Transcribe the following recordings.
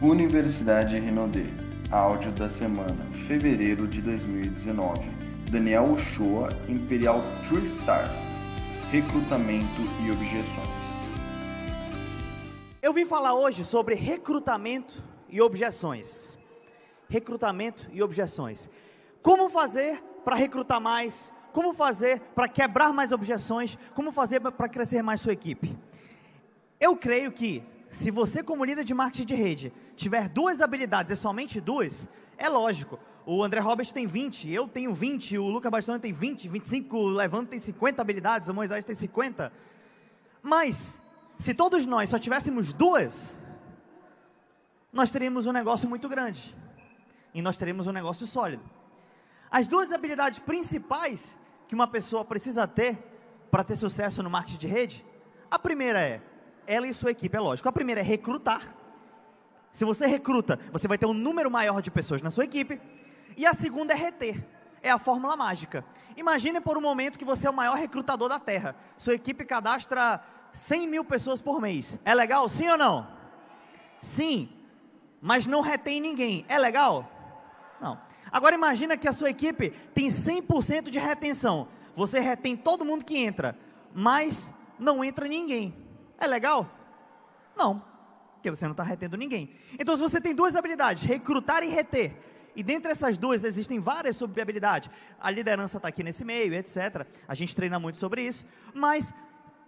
Universidade Renaudet. Áudio da semana, fevereiro de 2019. Daniel Uchoa, Imperial True Stars. Recrutamento e objeções. Eu vim falar hoje sobre recrutamento e objeções. Recrutamento e objeções. Como fazer para recrutar mais? Como fazer para quebrar mais objeções? Como fazer para crescer mais sua equipe? Eu creio que se você, como líder de marketing de rede, tiver duas habilidades e somente duas, é lógico. O André Roberts tem 20, eu tenho 20, o Luca Bastoni tem 20, 25, o Levando tem 50 habilidades, o Moisés tem 50. Mas, se todos nós só tivéssemos duas, nós teríamos um negócio muito grande. E nós teríamos um negócio sólido. As duas habilidades principais que uma pessoa precisa ter para ter sucesso no marketing de rede, a primeira é ela e sua equipe, é lógico. A primeira é recrutar. Se você recruta, você vai ter um número maior de pessoas na sua equipe. E a segunda é reter. É a fórmula mágica. Imagine por um momento que você é o maior recrutador da Terra. Sua equipe cadastra 100 mil pessoas por mês. É legal? Sim ou não? Sim. Mas não retém ninguém. É legal? Não. Agora imagina que a sua equipe tem 100% de retenção. Você retém todo mundo que entra, mas não entra ninguém. É legal? Não, porque você não está retendo ninguém. Então, se você tem duas habilidades, recrutar e reter, e dentre essas duas existem várias subhabilidades, a liderança está aqui nesse meio, etc. A gente treina muito sobre isso, mas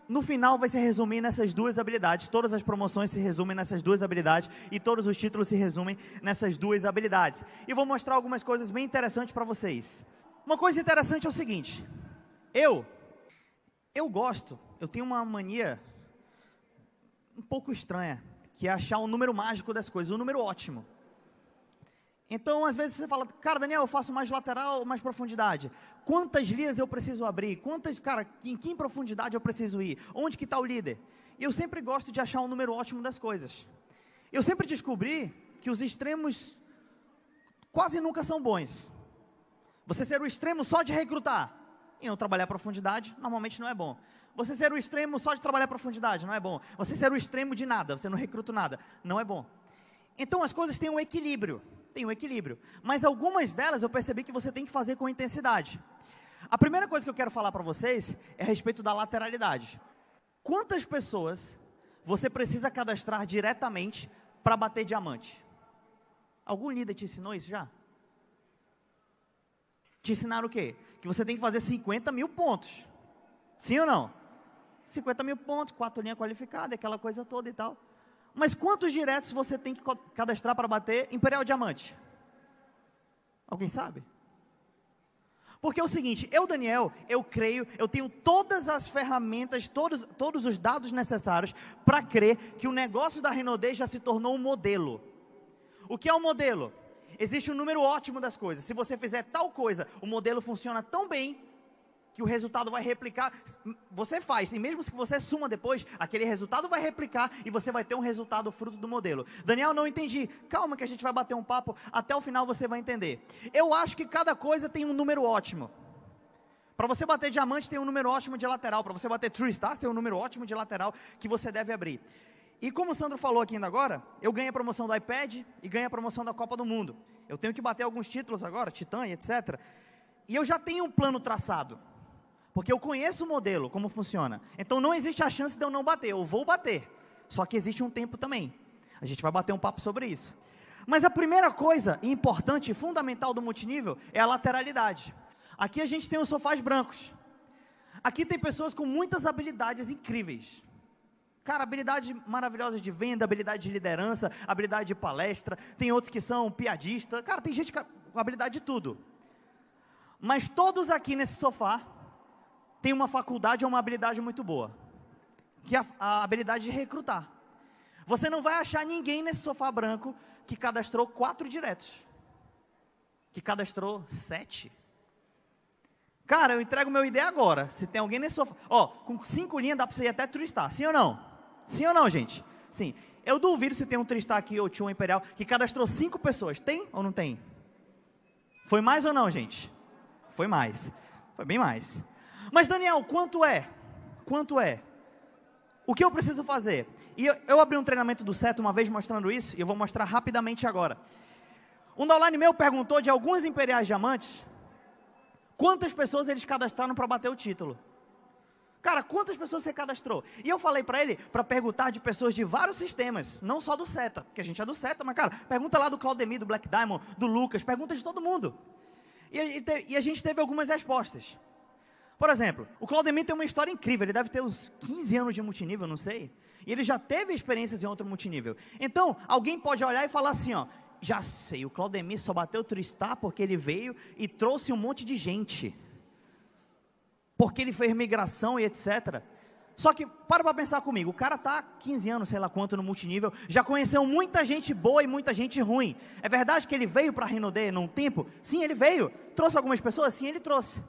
no final vai se resumir nessas duas habilidades. Todas as promoções se resumem nessas duas habilidades e todos os títulos se resumem nessas duas habilidades. E vou mostrar algumas coisas bem interessantes para vocês. Uma coisa interessante é o seguinte: eu, eu gosto, eu tenho uma mania um pouco estranha, que é achar um número mágico das coisas, um número ótimo. Então, às vezes você fala, cara, Daniel, eu faço mais lateral, mais profundidade. Quantas linhas eu preciso abrir? Quantas, cara, em que profundidade eu preciso ir? Onde que está o líder? Eu sempre gosto de achar um número ótimo das coisas. Eu sempre descobri que os extremos quase nunca são bons. Você ser o extremo só de recrutar e não trabalhar a profundidade, normalmente não é bom. Você ser o extremo só de trabalhar profundidade, não é bom. Você ser o extremo de nada, você não recruta nada, não é bom. Então as coisas têm um equilíbrio, tem um equilíbrio. Mas algumas delas eu percebi que você tem que fazer com intensidade. A primeira coisa que eu quero falar para vocês é a respeito da lateralidade. Quantas pessoas você precisa cadastrar diretamente para bater diamante? Algum líder te ensinou isso já? Te ensinaram o quê? Que você tem que fazer 50 mil pontos. Sim ou não? 50 mil pontos, quatro linhas qualificadas, aquela coisa toda e tal. Mas quantos diretos você tem que cadastrar para bater Imperial Diamante? Alguém sabe? Porque é o seguinte, eu, Daniel, eu creio, eu tenho todas as ferramentas, todos, todos os dados necessários para crer que o negócio da Renaudet já se tornou um modelo. O que é um modelo? Existe um número ótimo das coisas. Se você fizer tal coisa, o modelo funciona tão bem que o resultado vai replicar. Você faz, e mesmo que você suma depois, aquele resultado vai replicar e você vai ter um resultado fruto do modelo. Daniel, não entendi. Calma que a gente vai bater um papo, até o final você vai entender. Eu acho que cada coisa tem um número ótimo. Para você bater diamante tem um número ótimo de lateral, para você bater true stars tem um número ótimo de lateral que você deve abrir. E como o Sandro falou aqui ainda agora, eu ganhei a promoção do iPad e ganhei a promoção da Copa do Mundo. Eu tenho que bater alguns títulos agora, Titã etc. E eu já tenho um plano traçado. Porque eu conheço o modelo, como funciona. Então não existe a chance de eu não bater. Eu vou bater. Só que existe um tempo também. A gente vai bater um papo sobre isso. Mas a primeira coisa importante e fundamental do multinível é a lateralidade. Aqui a gente tem os sofás brancos. Aqui tem pessoas com muitas habilidades incríveis. Cara, habilidades maravilhosas de venda, habilidade de liderança, habilidade de palestra. Tem outros que são piadistas. Cara, tem gente com habilidade de tudo. Mas todos aqui nesse sofá tem uma faculdade ou uma habilidade muito boa, que é a, a habilidade de recrutar. Você não vai achar ninguém nesse sofá branco que cadastrou quatro diretos, que cadastrou sete. Cara, eu entrego meu ID agora. Se tem alguém nesse sofá, ó, com cinco linhas dá para você ir até turistar, sim ou não? Sim ou não, gente? Sim. Eu duvido se tem um Tristar aqui ou tinha um Imperial que cadastrou cinco pessoas. Tem ou não tem? Foi mais ou não, gente? Foi mais. Foi bem mais. Mas Daniel, quanto é? Quanto é? O que eu preciso fazer? E eu, eu abri um treinamento do CETA uma vez mostrando isso, e eu vou mostrar rapidamente agora. Um downline meu perguntou de alguns imperiais diamantes quantas pessoas eles cadastraram para bater o título. Cara, quantas pessoas você cadastrou? E eu falei para ele para perguntar de pessoas de vários sistemas, não só do SETA, porque a gente é do SETA, mas cara, pergunta lá do Claudemir, do Black Diamond, do Lucas, pergunta de todo mundo. E a, e a gente teve algumas respostas. Por exemplo, o Claudemir tem uma história incrível, ele deve ter uns 15 anos de multinível, não sei. E ele já teve experiências em outro multinível. Então, alguém pode olhar e falar assim, ó, já sei, o Claudemir só bateu Tristar porque ele veio e trouxe um monte de gente porque ele fez migração e etc. Só que, para para pensar comigo, o cara está 15 anos, sei lá quanto, no multinível, já conheceu muita gente boa e muita gente ruim. É verdade que ele veio para a Renaudet num tempo? Sim, ele veio. Trouxe algumas pessoas? Sim, ele trouxe.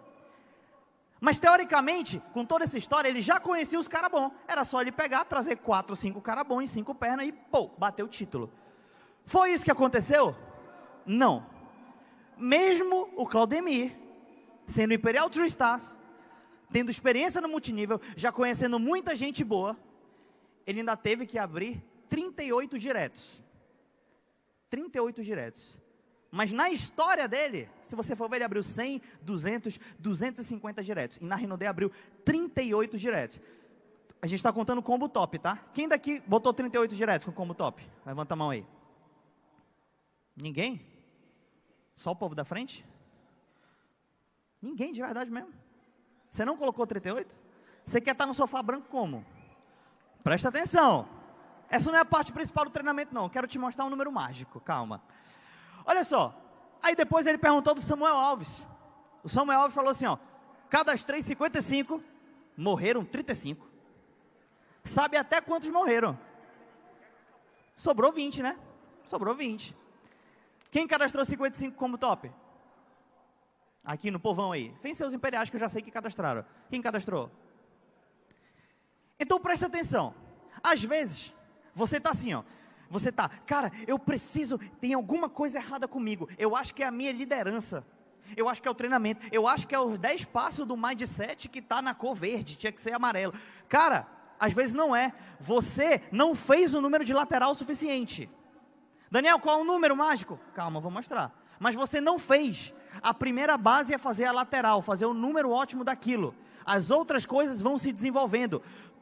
Mas, teoricamente, com toda essa história, ele já conhecia os caras bons. Era só ele pegar, trazer quatro, cinco caras bons em cinco pernas e, pô, bater o título. Foi isso que aconteceu? Não. Mesmo o Claudemir, sendo Imperial True Stars, tendo experiência no multinível, já conhecendo muita gente boa, ele ainda teve que abrir 38 diretos. 38 diretos. Mas na história dele, se você for ver, ele abriu 100, 200, 250 diretos. E na Rinode abriu 38 diretos. A gente está contando combo top, tá? Quem daqui botou 38 diretos com combo top? Levanta a mão aí. Ninguém? Só o povo da frente? Ninguém, de verdade mesmo. Você não colocou 38? Você quer estar no sofá branco como? Presta atenção. Essa não é a parte principal do treinamento, não. Quero te mostrar um número mágico. Calma. Olha só. Aí depois ele perguntou do Samuel Alves. O Samuel Alves falou assim: ó, cadastrei 55, morreram 35. Sabe até quantos morreram? Sobrou 20, né? Sobrou 20. Quem cadastrou 55 como top? Aqui no povão aí. Sem seus imperiais que eu já sei que cadastraram. Quem cadastrou? Então preste atenção. Às vezes, você está assim, ó. Você está, cara, eu preciso, tem alguma coisa errada comigo. Eu acho que é a minha liderança. Eu acho que é o treinamento. Eu acho que é os 10 passos do mindset que está na cor verde. Tinha que ser amarelo. Cara, às vezes não é. Você não fez o número de lateral suficiente. Daniel, qual é o número mágico? Calma, vou mostrar. Mas você não fez. A primeira base é fazer a lateral, fazer o número ótimo daquilo. As outras coisas vão se desenvolvendo.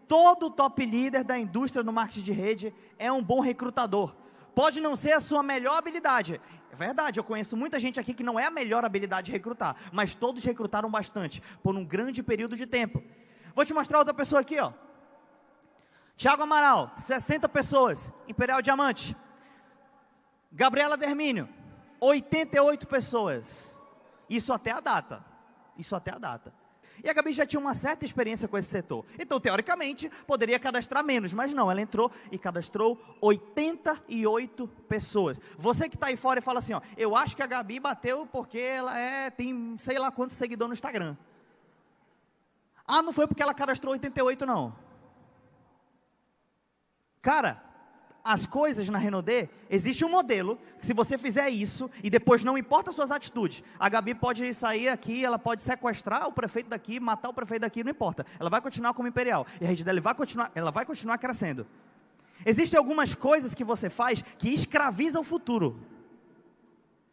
Todo top líder da indústria do marketing de rede é um bom recrutador. Pode não ser a sua melhor habilidade. É verdade, eu conheço muita gente aqui que não é a melhor habilidade de recrutar, mas todos recrutaram bastante por um grande período de tempo. Vou te mostrar outra pessoa aqui, ó. Tiago Amaral, 60 pessoas, Imperial Diamante. Gabriela Dermínio, 88 pessoas. Isso até a data. Isso até a data. E a Gabi já tinha uma certa experiência com esse setor. Então, teoricamente, poderia cadastrar menos, mas não, ela entrou e cadastrou 88 pessoas. Você que está aí fora e fala assim, ó, eu acho que a Gabi bateu porque ela é, tem sei lá quantos seguidores no Instagram. Ah, não foi porque ela cadastrou 88, não. Cara, as coisas na Renaudet, existe um modelo, se você fizer isso, e depois não importa as suas atitudes, a Gabi pode sair aqui, ela pode sequestrar o prefeito daqui, matar o prefeito daqui, não importa. Ela vai continuar como imperial. E a rede dela vai continuar, ela vai continuar crescendo. Existem algumas coisas que você faz que escravizam o futuro.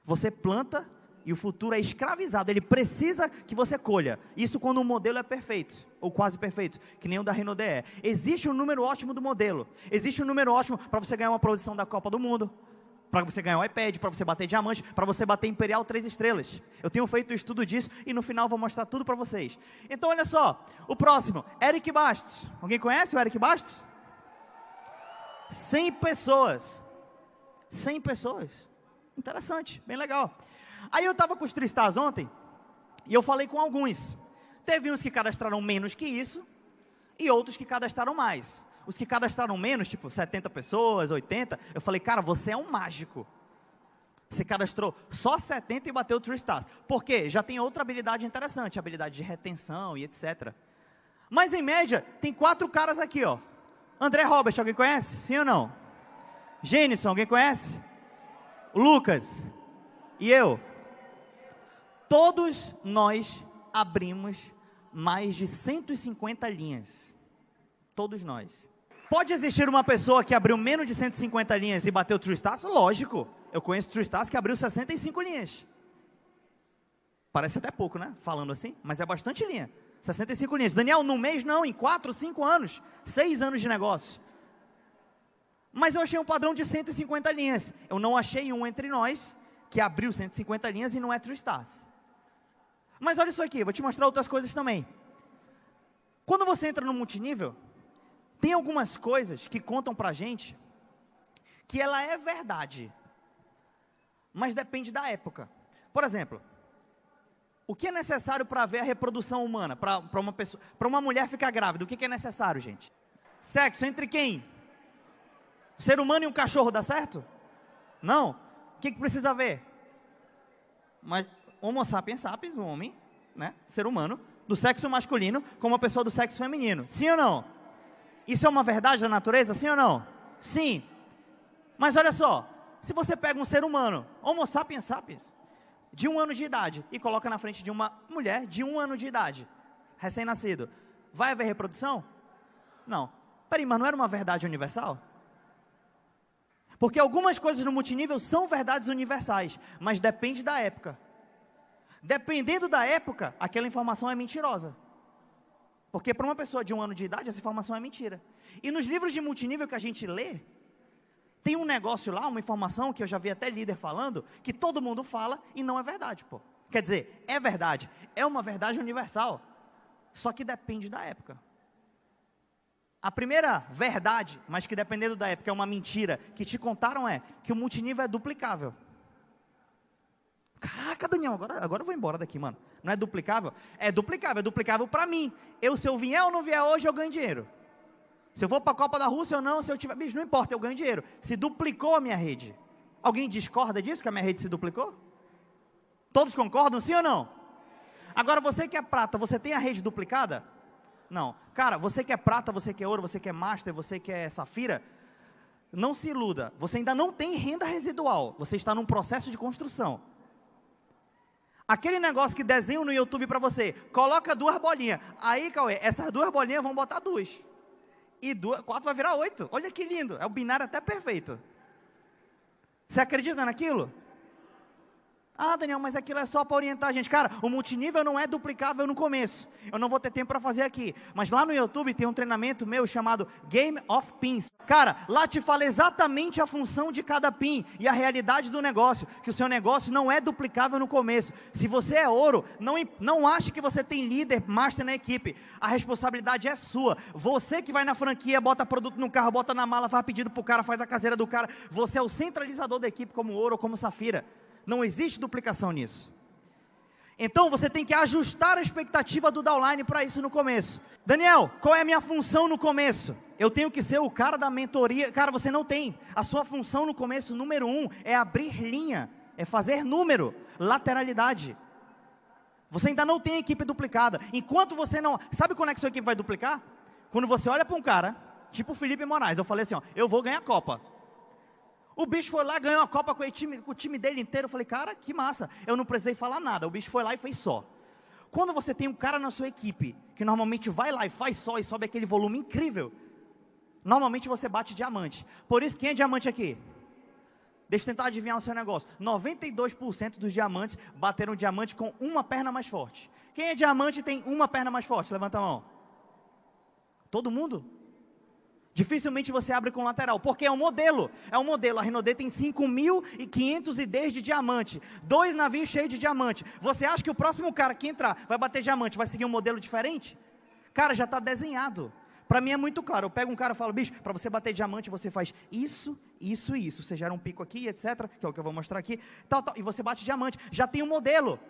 Você planta e o futuro é escravizado. Ele precisa que você colha. Isso quando o modelo é perfeito, ou quase perfeito, que nem o da Renault é. Existe um número ótimo do modelo. Existe um número ótimo para você ganhar uma posição da Copa do Mundo, para você ganhar um iPad, para você bater diamante, para você bater Imperial três estrelas. Eu tenho feito um estudo disso e no final vou mostrar tudo para vocês. Então olha só, o próximo, Eric Bastos. Alguém conhece o Eric Bastos? 100 pessoas. 100 pessoas. Interessante, bem legal. Aí eu estava com os Tristás ontem, e eu falei com alguns. Teve uns que cadastraram menos que isso, e outros que cadastraram mais. Os que cadastraram menos, tipo 70 pessoas, 80, eu falei, cara, você é um mágico. Você cadastrou só 70 e bateu o Tristás. Por quê? Já tem outra habilidade interessante, habilidade de retenção e etc. Mas em média, tem quatro caras aqui, ó. André Robert, alguém conhece? Sim ou não? Gênison, alguém conhece? Lucas. E eu? Todos nós abrimos mais de 150 linhas. Todos nós. Pode existir uma pessoa que abriu menos de 150 linhas e bateu True Stars? Lógico. Eu conheço True Stars que abriu 65 linhas. Parece até pouco, né? Falando assim, mas é bastante linha. 65 linhas. Daniel, no mês não, em 4, 5 anos. 6 anos de negócio. Mas eu achei um padrão de 150 linhas. Eu não achei um entre nós que abriu 150 linhas e não é True Stars. Mas olha isso aqui, vou te mostrar outras coisas também. Quando você entra no multinível, tem algumas coisas que contam pra gente que ela é verdade, mas depende da época. Por exemplo, o que é necessário para ver a reprodução humana, para uma pessoa, para uma mulher ficar grávida? O que, que é necessário, gente? Sexo entre quem? O ser humano e um cachorro dá certo? Não. O que, que precisa ver? Mas Homo sapiens sapiens, o homem, né, ser humano, do sexo masculino com uma pessoa do sexo feminino. Sim ou não? Isso é uma verdade da natureza, sim ou não? Sim. Mas olha só, se você pega um ser humano, Homo sapiens sapiens, de um ano de idade, e coloca na frente de uma mulher de um ano de idade, recém-nascido, vai haver reprodução? Não. Peraí, mas não era uma verdade universal? Porque algumas coisas no multinível são verdades universais, mas depende da época. Dependendo da época, aquela informação é mentirosa. Porque para uma pessoa de um ano de idade, essa informação é mentira. E nos livros de multinível que a gente lê, tem um negócio lá, uma informação que eu já vi até líder falando, que todo mundo fala e não é verdade, pô. Quer dizer, é verdade, é uma verdade universal. Só que depende da época. A primeira verdade, mas que dependendo da época é uma mentira, que te contaram é que o multinível é duplicável. Caraca, Daniel, agora, agora eu vou embora daqui, mano. Não é duplicável? É duplicável, é duplicável para mim. Eu, se eu vier ou não vier hoje, eu ganho dinheiro. Se eu vou para a Copa da Rússia ou não, se eu tiver. Bicho, não importa, eu ganho dinheiro. Se duplicou a minha rede. Alguém discorda disso, que a minha rede se duplicou? Todos concordam, sim ou não? Agora, você que é prata, você tem a rede duplicada? Não. Cara, você que é prata, você que é ouro, você que é master, você que é safira, não se iluda. Você ainda não tem renda residual. Você está num processo de construção. Aquele negócio que desenho no YouTube para você, coloca duas bolinhas. Aí, Cauê, essas duas bolinhas vão botar duas. E duas, quatro vai virar oito. Olha que lindo. É o binário até perfeito. Você acredita naquilo? Ah, Daniel, mas aquilo é só para orientar a gente. Cara, o multinível não é duplicável no começo. Eu não vou ter tempo para fazer aqui. Mas lá no YouTube tem um treinamento meu chamado Game of Pins. Cara, lá te fala exatamente a função de cada pin e a realidade do negócio. Que o seu negócio não é duplicável no começo. Se você é ouro, não, não ache que você tem líder, master na equipe. A responsabilidade é sua. Você que vai na franquia, bota produto no carro, bota na mala, faz pedido para o cara, faz a caseira do cara. Você é o centralizador da equipe como ouro ou como safira. Não existe duplicação nisso. Então você tem que ajustar a expectativa do downline para isso no começo. Daniel, qual é a minha função no começo? Eu tenho que ser o cara da mentoria. Cara, você não tem. A sua função no começo, número um, é abrir linha, é fazer número, lateralidade. Você ainda não tem equipe duplicada. Enquanto você não. Sabe quando é que sua equipe vai duplicar? Quando você olha para um cara, tipo o Felipe Moraes, eu falei assim: ó, eu vou ganhar a Copa. O bicho foi lá, ganhou a Copa com o, time, com o time dele inteiro. Eu falei, cara, que massa. Eu não precisei falar nada. O bicho foi lá e fez só. Quando você tem um cara na sua equipe que normalmente vai lá e faz só e sobe aquele volume incrível, normalmente você bate diamante. Por isso, quem é diamante aqui? Deixa eu tentar adivinhar o seu negócio. 92% dos diamantes bateram diamante com uma perna mais forte. Quem é diamante tem uma perna mais forte? Levanta a mão. Todo mundo? Dificilmente você abre com lateral, porque é um modelo. É um modelo. A Renault tem 5.510 de diamante. Dois navios cheios de diamante. Você acha que o próximo cara que entrar vai bater diamante, vai seguir um modelo diferente? Cara, já está desenhado. Para mim é muito claro. Eu pego um cara e falo, bicho, para você bater diamante, você faz isso, isso e isso. Você gera um pico aqui, etc. Que é o que eu vou mostrar aqui. Tal, tal, e você bate diamante. Já tem um modelo.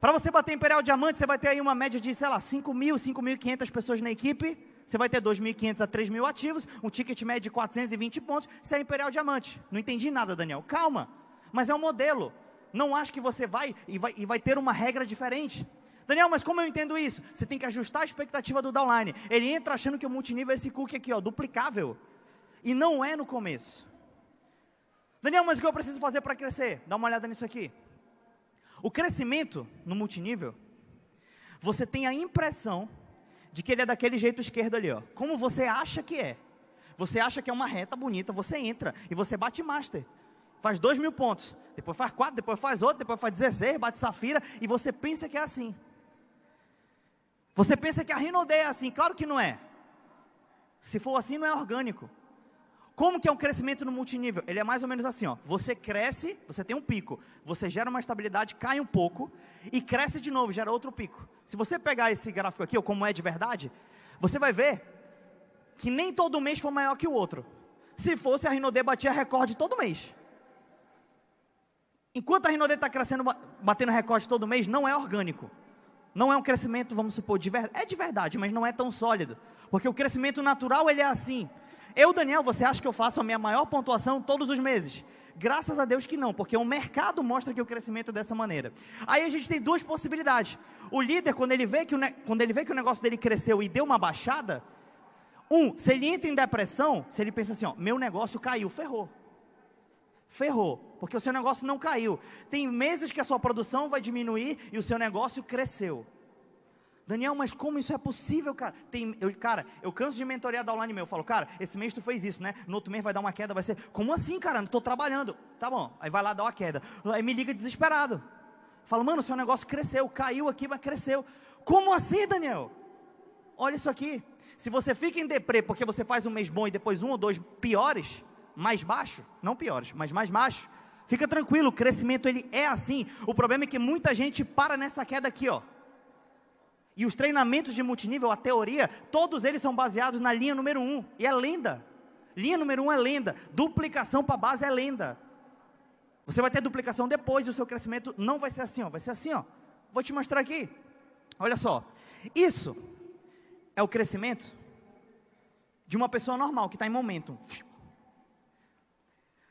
Para você bater Imperial Diamante, você vai ter aí uma média de, sei lá, 5 mil, 5.500 pessoas na equipe. Você vai ter 2.500 a 3.000 ativos, um ticket médio de 420 pontos. Você é Imperial Diamante. Não entendi nada, Daniel. Calma. Mas é um modelo. Não acho que você vai e, vai e vai ter uma regra diferente. Daniel, mas como eu entendo isso? Você tem que ajustar a expectativa do downline. Ele entra achando que o multinível é esse cookie aqui, ó, duplicável. E não é no começo. Daniel, mas o que eu preciso fazer para crescer? Dá uma olhada nisso aqui. O crescimento no multinível, você tem a impressão de que ele é daquele jeito esquerdo ali, ó. Como você acha que é. Você acha que é uma reta bonita, você entra e você bate master. Faz dois mil pontos. Depois faz quatro, depois faz outro, depois faz 16, bate safira. E você pensa que é assim. Você pensa que a Rinode é assim. Claro que não é. Se for assim, não é orgânico. Como que é um crescimento no multinível? Ele é mais ou menos assim, ó. Você cresce, você tem um pico, você gera uma estabilidade, cai um pouco e cresce de novo, gera outro pico. Se você pegar esse gráfico aqui, ou como é de verdade, você vai ver que nem todo mês foi maior que o outro. Se fosse, a Rinode batia recorde todo mês. Enquanto a Rinode está crescendo, batendo recorde todo mês, não é orgânico. Não é um crescimento, vamos supor, de verdade. É de verdade, mas não é tão sólido. Porque o crescimento natural, ele é assim. Eu, Daniel, você acha que eu faço a minha maior pontuação todos os meses? Graças a Deus que não, porque o mercado mostra que o crescimento é dessa maneira. Aí a gente tem duas possibilidades. O líder, quando ele vê que o, quando ele vê que o negócio dele cresceu e deu uma baixada, um, se ele entra em depressão, se ele pensa assim, ó, meu negócio caiu, ferrou. Ferrou, porque o seu negócio não caiu. Tem meses que a sua produção vai diminuir e o seu negócio cresceu. Daniel, mas como isso é possível, cara? Tem, eu, cara, eu canso de mentorear da online meu. Eu falo, cara, esse mês tu fez isso, né? No outro mês vai dar uma queda, vai ser. Como assim, cara? Não estou trabalhando. Tá bom. Aí vai lá dar uma queda. Aí me liga desesperado. Fala, mano, seu negócio cresceu, caiu aqui, mas cresceu. Como assim, Daniel? Olha isso aqui. Se você fica em deprê porque você faz um mês bom e depois um ou dois piores, mais baixo, não piores, mas mais baixo, fica tranquilo, o crescimento ele é assim. O problema é que muita gente para nessa queda aqui, ó. E os treinamentos de multinível, a teoria, todos eles são baseados na linha número um. E é lenda. Linha número um é lenda. Duplicação para base é lenda. Você vai ter duplicação depois e o seu crescimento não vai ser assim, ó. Vai ser assim, ó. Vou te mostrar aqui. Olha só. Isso é o crescimento de uma pessoa normal que está em momento.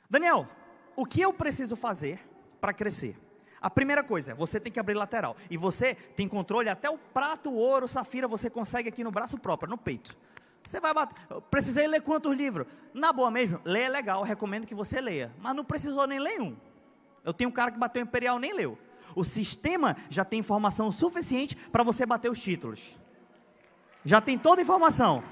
Daniel, o que eu preciso fazer para crescer? A primeira coisa, você tem que abrir lateral. E você tem controle até o prato, o ouro, o safira, você consegue aqui no braço próprio, no peito. Você vai bater. Precisei ler quantos livros? Na boa mesmo, ler é legal, recomendo que você leia. Mas não precisou nem ler um. Eu tenho um cara que bateu Imperial nem leu. O sistema já tem informação suficiente para você bater os títulos. Já tem toda a informação.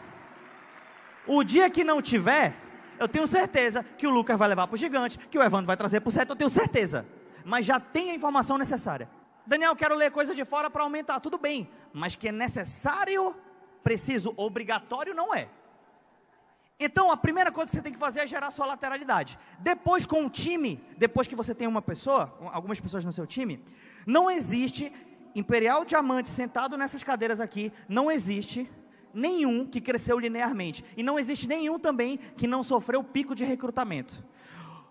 O dia que não tiver, eu tenho certeza que o Lucas vai levar para o gigante, que o Evandro vai trazer para o seto, eu tenho certeza mas já tem a informação necessária. Daniel, quero ler coisa de fora para aumentar. Tudo bem, mas que é necessário, preciso, obrigatório não é. Então, a primeira coisa que você tem que fazer é gerar sua lateralidade. Depois, com o time, depois que você tem uma pessoa, algumas pessoas no seu time, não existe Imperial Diamante sentado nessas cadeiras aqui, não existe nenhum que cresceu linearmente. E não existe nenhum também que não sofreu pico de recrutamento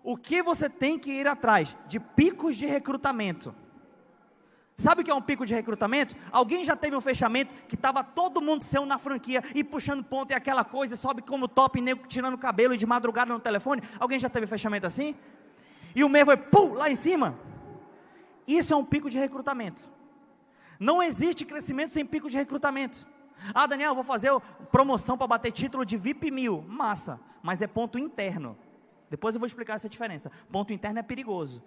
o que você tem que ir atrás? De picos de recrutamento. Sabe o que é um pico de recrutamento? Alguém já teve um fechamento que estava todo mundo seu na franquia e puxando ponto e aquela coisa, sobe como top, nego tirando cabelo e de madrugada no telefone? Alguém já teve fechamento assim? E o meio foi pum, lá em cima? Isso é um pico de recrutamento. Não existe crescimento sem pico de recrutamento. Ah, Daniel, vou fazer promoção para bater título de VIP mil. Massa, mas é ponto interno. Depois eu vou explicar essa diferença. Ponto interno é perigoso.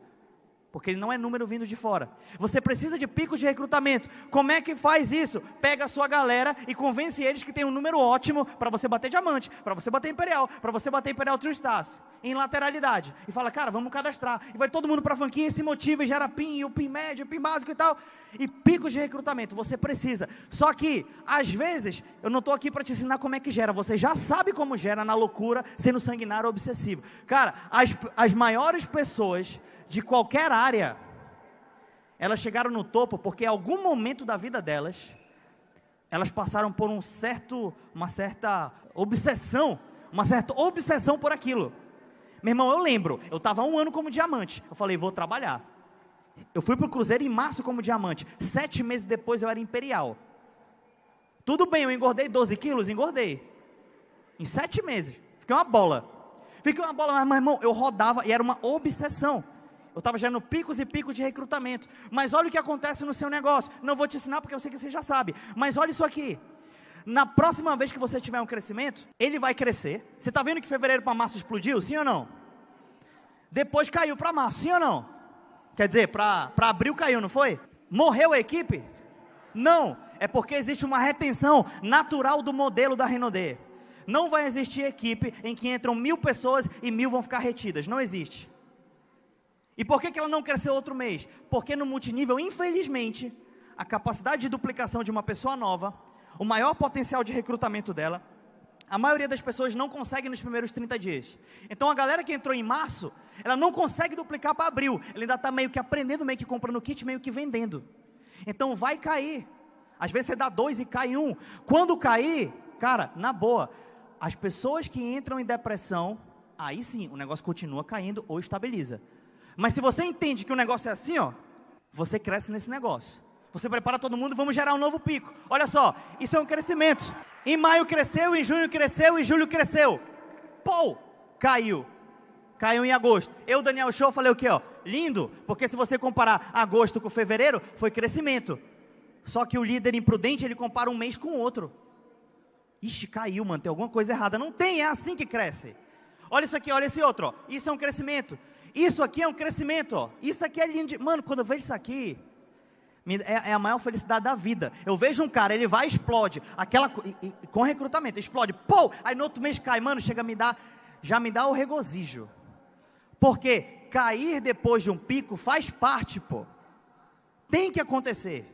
Porque ele não é número vindo de fora. Você precisa de picos de recrutamento. Como é que faz isso? Pega a sua galera e convence eles que tem um número ótimo para você bater diamante, para você bater imperial, para você bater imperial true stars, em lateralidade. E fala, cara, vamos cadastrar. E vai todo mundo para a franquia e se motiva e gera PIN, o PIN médio, o PIN básico e tal. E picos de recrutamento, você precisa. Só que, às vezes, eu não estou aqui para te ensinar como é que gera. Você já sabe como gera na loucura, sendo sanguinário obsessivo. Cara, as, as maiores pessoas de qualquer área, elas chegaram no topo porque em algum momento da vida delas, elas passaram por um certo, uma certa obsessão, uma certa obsessão por aquilo. Meu irmão, eu lembro, eu estava um ano como diamante. Eu falei, vou trabalhar. Eu fui para o Cruzeiro em março como diamante. Sete meses depois eu era imperial. Tudo bem, eu engordei 12 quilos, engordei. Em sete meses. Fiquei uma bola. Fiquei uma bola, mas, meu irmão, eu rodava e era uma obsessão. Eu estava gerando picos e picos de recrutamento. Mas olha o que acontece no seu negócio. Não vou te ensinar porque eu sei que você já sabe. Mas olha isso aqui. Na próxima vez que você tiver um crescimento, ele vai crescer. Você está vendo que fevereiro para março explodiu? Sim ou não? Depois caiu para março, sim ou não? Quer dizer, para abril caiu, não foi? Morreu a equipe? Não. É porque existe uma retenção natural do modelo da Renaudet. Não vai existir equipe em que entram mil pessoas e mil vão ficar retidas. Não existe. E por que, que ela não cresceu outro mês? Porque no multinível, infelizmente, a capacidade de duplicação de uma pessoa nova, o maior potencial de recrutamento dela, a maioria das pessoas não consegue nos primeiros 30 dias. Então a galera que entrou em março, ela não consegue duplicar para abril. Ela ainda está meio que aprendendo, meio que comprando kit, meio que vendendo. Então vai cair. Às vezes você dá dois e cai um. Quando cair, cara, na boa, as pessoas que entram em depressão, aí sim, o negócio continua caindo ou estabiliza. Mas se você entende que o negócio é assim, ó, você cresce nesse negócio. Você prepara todo mundo, vamos gerar um novo pico. Olha só, isso é um crescimento. Em maio cresceu, em junho cresceu, em julho cresceu. Pô, caiu. Caiu em agosto. Eu, Daniel Show, falei o quê, ó? Lindo, porque se você comparar agosto com fevereiro, foi crescimento. Só que o líder imprudente, ele compara um mês com o outro. Ixi, caiu, mano, tem alguma coisa errada. Não tem, é assim que cresce. Olha isso aqui, olha esse outro, ó. Isso é um crescimento. Isso aqui é um crescimento, ó. Isso aqui é lindo. Mano, quando eu vejo isso aqui, é, é, a maior felicidade da vida. Eu vejo um cara, ele vai explode, aquela com recrutamento, explode, pô, aí no outro mês cai, mano, chega a me dar, já me dá o regozijo. Porque cair depois de um pico faz parte, pô. Tem que acontecer.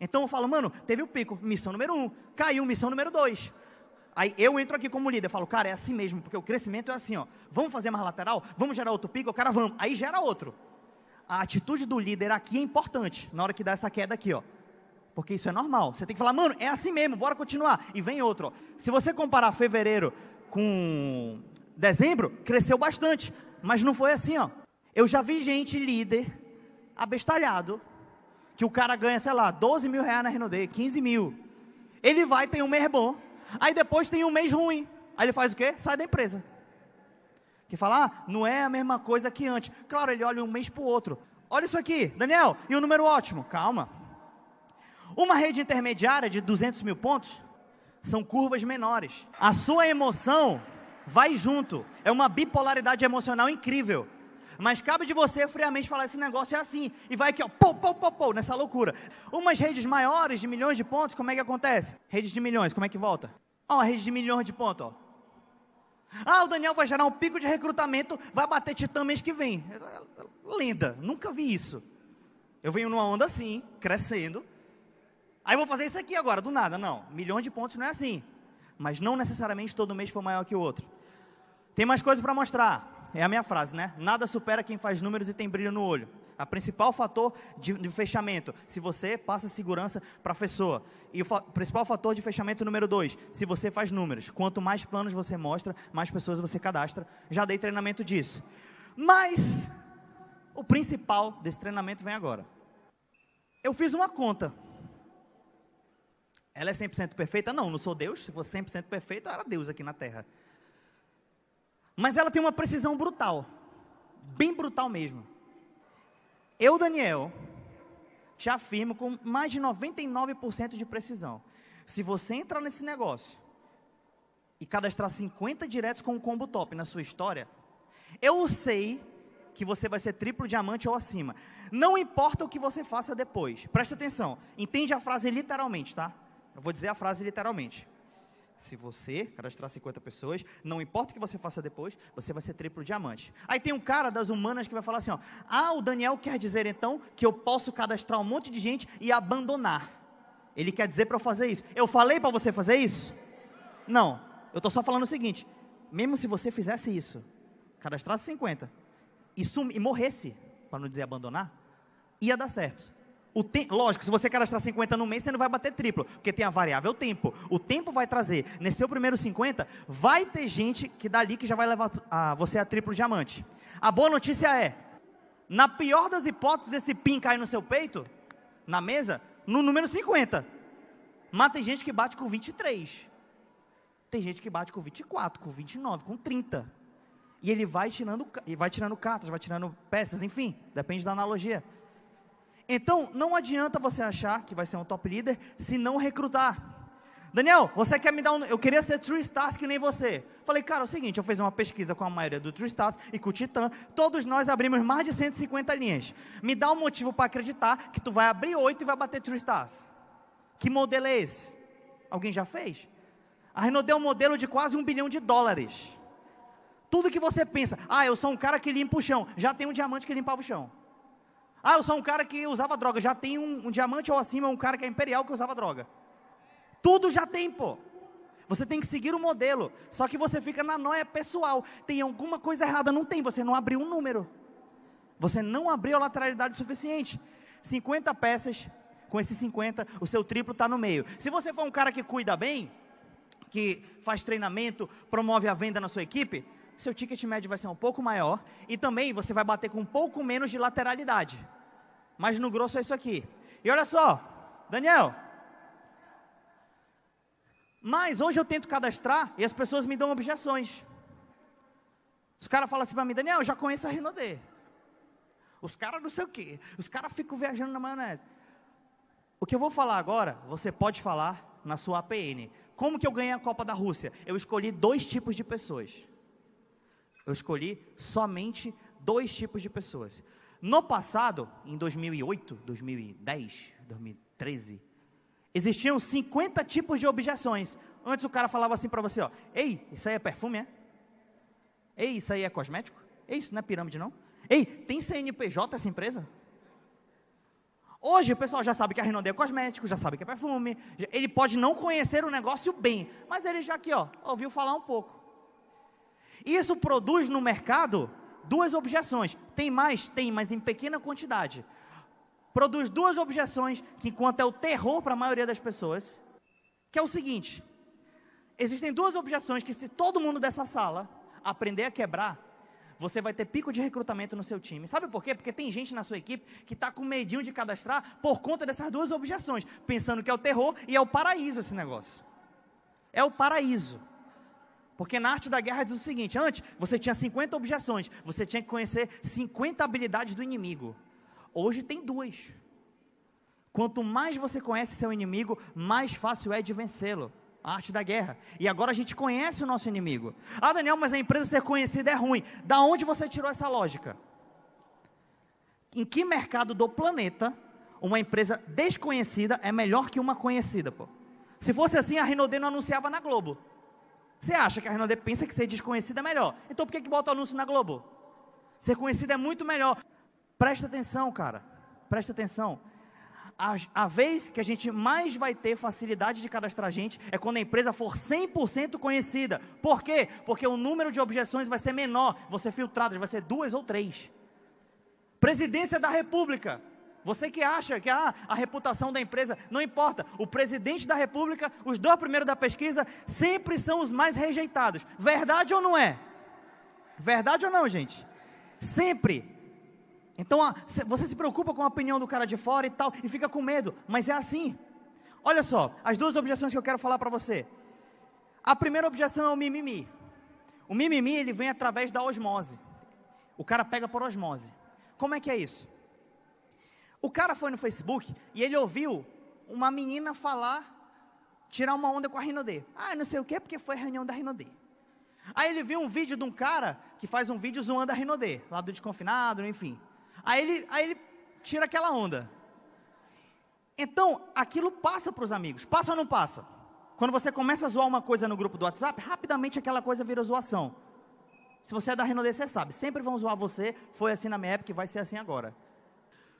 Então eu falo, mano, teve o pico, missão número um, caiu, missão número dois. Aí eu entro aqui como líder, falo, cara, é assim mesmo, porque o crescimento é assim, ó. Vamos fazer mais lateral? Vamos gerar outro pico? O cara, vamos. Aí gera outro a atitude do líder aqui é importante, na hora que dá essa queda aqui, ó. Porque isso é normal. Você tem que falar, mano, é assim mesmo, bora continuar. E vem outro. Ó. Se você comparar fevereiro com dezembro, cresceu bastante. Mas não foi assim, ó. Eu já vi gente líder abestalhado, que o cara ganha, sei lá, 12 mil reais na Renaudet, 15 mil. Ele vai, tem um mês bom, aí depois tem um mês ruim. Aí ele faz o quê? Sai da empresa que fala, ah, não é a mesma coisa que antes. Claro, ele olha um mês para o outro. Olha isso aqui, Daniel, e o número ótimo? Calma. Uma rede intermediária de 200 mil pontos são curvas menores. A sua emoção vai junto. É uma bipolaridade emocional incrível. Mas cabe de você friamente falar: esse negócio é assim. E vai aqui, ó, pô, pô, pô, pô, nessa loucura. Umas redes maiores, de milhões de pontos, como é que acontece? Redes de milhões, como é que volta? Ó, uma rede de milhões de pontos, ó. Ah, o Daniel vai gerar um pico de recrutamento, vai bater Titã mês que vem. Linda, nunca vi isso. Eu venho numa onda assim, crescendo. Aí vou fazer isso aqui agora, do nada. Não, milhões de pontos não é assim. Mas não necessariamente todo mês foi maior que o outro. Tem mais coisas para mostrar. É a minha frase, né? Nada supera quem faz números e tem brilho no olho. A principal fator de, de fechamento, se você passa segurança para a pessoa. E o fa principal fator de fechamento número dois, se você faz números. Quanto mais planos você mostra, mais pessoas você cadastra. Já dei treinamento disso. Mas o principal desse treinamento vem agora. Eu fiz uma conta. Ela é 100% perfeita? Não, não sou Deus. Se fosse 100% perfeita, eu era Deus aqui na Terra. Mas ela tem uma precisão brutal. Bem brutal mesmo. Eu, Daniel, te afirmo com mais de 99% de precisão. Se você entrar nesse negócio e cadastrar 50 diretos com um combo top na sua história, eu sei que você vai ser triplo diamante ou acima. Não importa o que você faça depois. Presta atenção. Entende a frase literalmente, tá? Eu vou dizer a frase literalmente. Se você cadastrar 50 pessoas, não importa o que você faça depois, você vai ser triplo diamante. Aí tem um cara das humanas que vai falar assim: ó, ah, o Daniel quer dizer então que eu posso cadastrar um monte de gente e abandonar. Ele quer dizer para eu fazer isso. Eu falei para você fazer isso? Não. Eu estou só falando o seguinte: mesmo se você fizesse isso, cadastrasse 50 e, sum, e morresse, para não dizer abandonar, ia dar certo. O te... Lógico, se você cadastrar 50 no mês, você não vai bater triplo, porque tem a variável tempo. O tempo vai trazer, nesse seu primeiro 50, vai ter gente que dali que já vai levar a, você a triplo diamante. A boa notícia é, na pior das hipóteses, esse pin cai no seu peito, na mesa, no número 50. Mas tem gente que bate com 23. Tem gente que bate com 24, com 29, com 30. E ele vai tirando, vai tirando cartas, vai tirando peças, enfim, depende da analogia. Então, não adianta você achar que vai ser um top líder se não recrutar. Daniel, você quer me dar um. Eu queria ser True Stars que nem você. Falei, cara, é o seguinte: eu fiz uma pesquisa com a maioria do True Stars e com o Titan. Todos nós abrimos mais de 150 linhas. Me dá um motivo para acreditar que tu vai abrir oito e vai bater True Stars. Que modelo é esse? Alguém já fez? A Renault é um modelo de quase um bilhão de dólares. Tudo que você pensa, ah, eu sou um cara que limpa o chão, já tem um diamante que limpava o chão. Ah, eu sou um cara que usava droga, já tem um, um diamante ou acima, um cara que é imperial que usava droga. Tudo já tem, pô. Você tem que seguir o modelo. Só que você fica na noia pessoal. Tem alguma coisa errada? Não tem. Você não abriu um número. Você não abriu a lateralidade suficiente. 50 peças, com esses 50, o seu triplo está no meio. Se você for um cara que cuida bem, que faz treinamento, promove a venda na sua equipe, seu ticket médio vai ser um pouco maior e também você vai bater com um pouco menos de lateralidade. Mas no grosso é isso aqui. E olha só, Daniel. Mas hoje eu tento cadastrar e as pessoas me dão objeções. Os caras falam assim para mim, Daniel, eu já conheço a Renaudet. Os caras não sei o quê. Os caras ficam viajando na maionese. O que eu vou falar agora, você pode falar na sua APN. Como que eu ganhei a Copa da Rússia? Eu escolhi dois tipos de pessoas. Eu escolhi somente dois tipos de pessoas. No passado, em 2008, 2010, 2013, existiam 50 tipos de objeções. Antes o cara falava assim para você, ó, ei, isso aí é perfume, é? Ei, isso aí é cosmético? Ei, isso não é pirâmide não? Ei, tem CNPJ essa empresa? Hoje o pessoal já sabe que a Renault é cosmético, já sabe que é perfume. Ele pode não conhecer o negócio bem, mas ele já aqui, ó, ouviu falar um pouco. Isso produz no mercado duas objeções. Tem mais? Tem, mas em pequena quantidade. Produz duas objeções que, enquanto é o terror para a maioria das pessoas, que é o seguinte: existem duas objeções que, se todo mundo dessa sala aprender a quebrar, você vai ter pico de recrutamento no seu time. Sabe por quê? Porque tem gente na sua equipe que está com medinho de cadastrar por conta dessas duas objeções, pensando que é o terror e é o paraíso esse negócio. É o paraíso. Porque na arte da guerra diz o seguinte: antes você tinha 50 objeções, você tinha que conhecer 50 habilidades do inimigo. Hoje tem duas. Quanto mais você conhece seu inimigo, mais fácil é de vencê-lo a arte da guerra. E agora a gente conhece o nosso inimigo. Ah, Daniel, mas a empresa ser conhecida é ruim. Da onde você tirou essa lógica? Em que mercado do planeta uma empresa desconhecida é melhor que uma conhecida, pô? Se fosse assim, a Renault não anunciava na Globo. Você acha que a Renault pensa que ser desconhecida é melhor? Então por que, que bota o anúncio na Globo? Ser conhecida é muito melhor. Presta atenção, cara. Presta atenção a, a vez que a gente mais vai ter facilidade de cadastrar gente é quando a empresa for 100% conhecida. Por quê? Porque o número de objeções vai ser menor, você filtrado, vai ser duas ou três. Presidência da República. Você que acha que ah, a reputação da empresa não importa, o presidente da República, os dois primeiros da pesquisa, sempre são os mais rejeitados. Verdade ou não é? Verdade ou não, gente? Sempre. Então você se preocupa com a opinião do cara de fora e tal, e fica com medo, mas é assim. Olha só, as duas objeções que eu quero falar para você. A primeira objeção é o mimimi. O mimimi ele vem através da osmose. O cara pega por osmose. Como é que é isso? O cara foi no Facebook e ele ouviu uma menina falar, tirar uma onda com a Rinodê. Ah, não sei o que, porque foi a reunião da Rinodê. Aí ele viu um vídeo de um cara que faz um vídeo zoando a Rinodê, lá do desconfinado, enfim. Aí ele, aí ele tira aquela onda. Então, aquilo passa para os amigos. Passa ou não passa? Quando você começa a zoar uma coisa no grupo do WhatsApp, rapidamente aquela coisa vira zoação. Se você é da Renault, você sabe. Sempre vão zoar você. Foi assim na minha época e vai ser assim agora.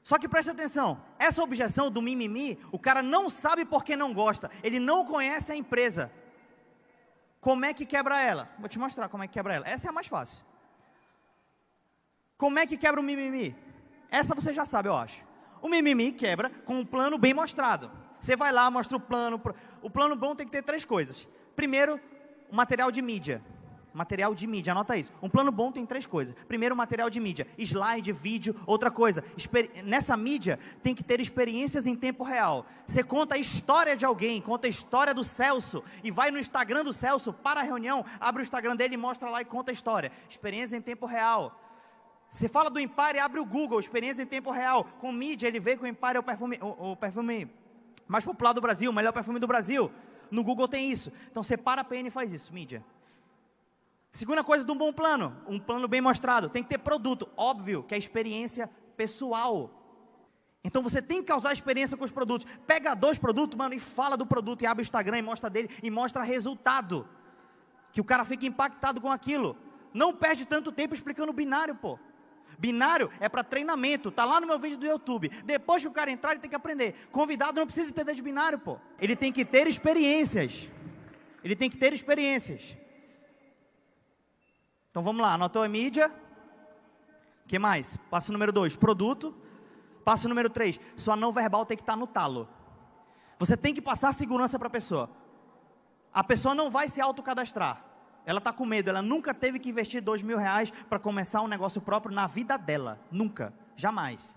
Só que preste atenção, essa objeção do mimimi, o cara não sabe porque não gosta, ele não conhece a empresa. Como é que quebra ela? Vou te mostrar como é que quebra ela. Essa é a mais fácil. Como é que quebra o mimimi? Essa você já sabe, eu acho. O mimimi quebra com um plano bem mostrado. Você vai lá, mostra o plano. O plano bom tem que ter três coisas. Primeiro, o material de mídia. Material de mídia, anota isso. Um plano bom tem três coisas. Primeiro, material de mídia. Slide, vídeo, outra coisa. Nessa mídia tem que ter experiências em tempo real. Você conta a história de alguém, conta a história do Celso e vai no Instagram do Celso para a reunião, abre o Instagram dele e mostra lá e conta a história. Experiência em tempo real. Se fala do Empire, abre o Google, experiência em tempo real. Com mídia, ele vê que o Empire é o perfume, o, o perfume mais popular do Brasil, o melhor perfume do Brasil. No Google tem isso. Então separa a PN e faz isso, mídia. Segunda coisa de um bom plano, um plano bem mostrado. Tem que ter produto, óbvio, que é experiência pessoal. Então você tem que causar experiência com os produtos. Pega dois produtos, mano, e fala do produto e abre o Instagram e mostra dele e mostra resultado. Que o cara fique impactado com aquilo. Não perde tanto tempo explicando binário, pô. Binário é para treinamento, tá lá no meu vídeo do YouTube. Depois que o cara entrar, ele tem que aprender. Convidado não precisa entender de binário, pô. Ele tem que ter experiências. Ele tem que ter experiências. Então vamos lá, anotou a mídia? que mais? Passo número dois, produto. Passo número três, sua não verbal tem que estar no talo. Você tem que passar segurança para a pessoa. A pessoa não vai se autocadastrar. Ela está com medo, ela nunca teve que investir dois mil reais para começar um negócio próprio na vida dela. Nunca, jamais.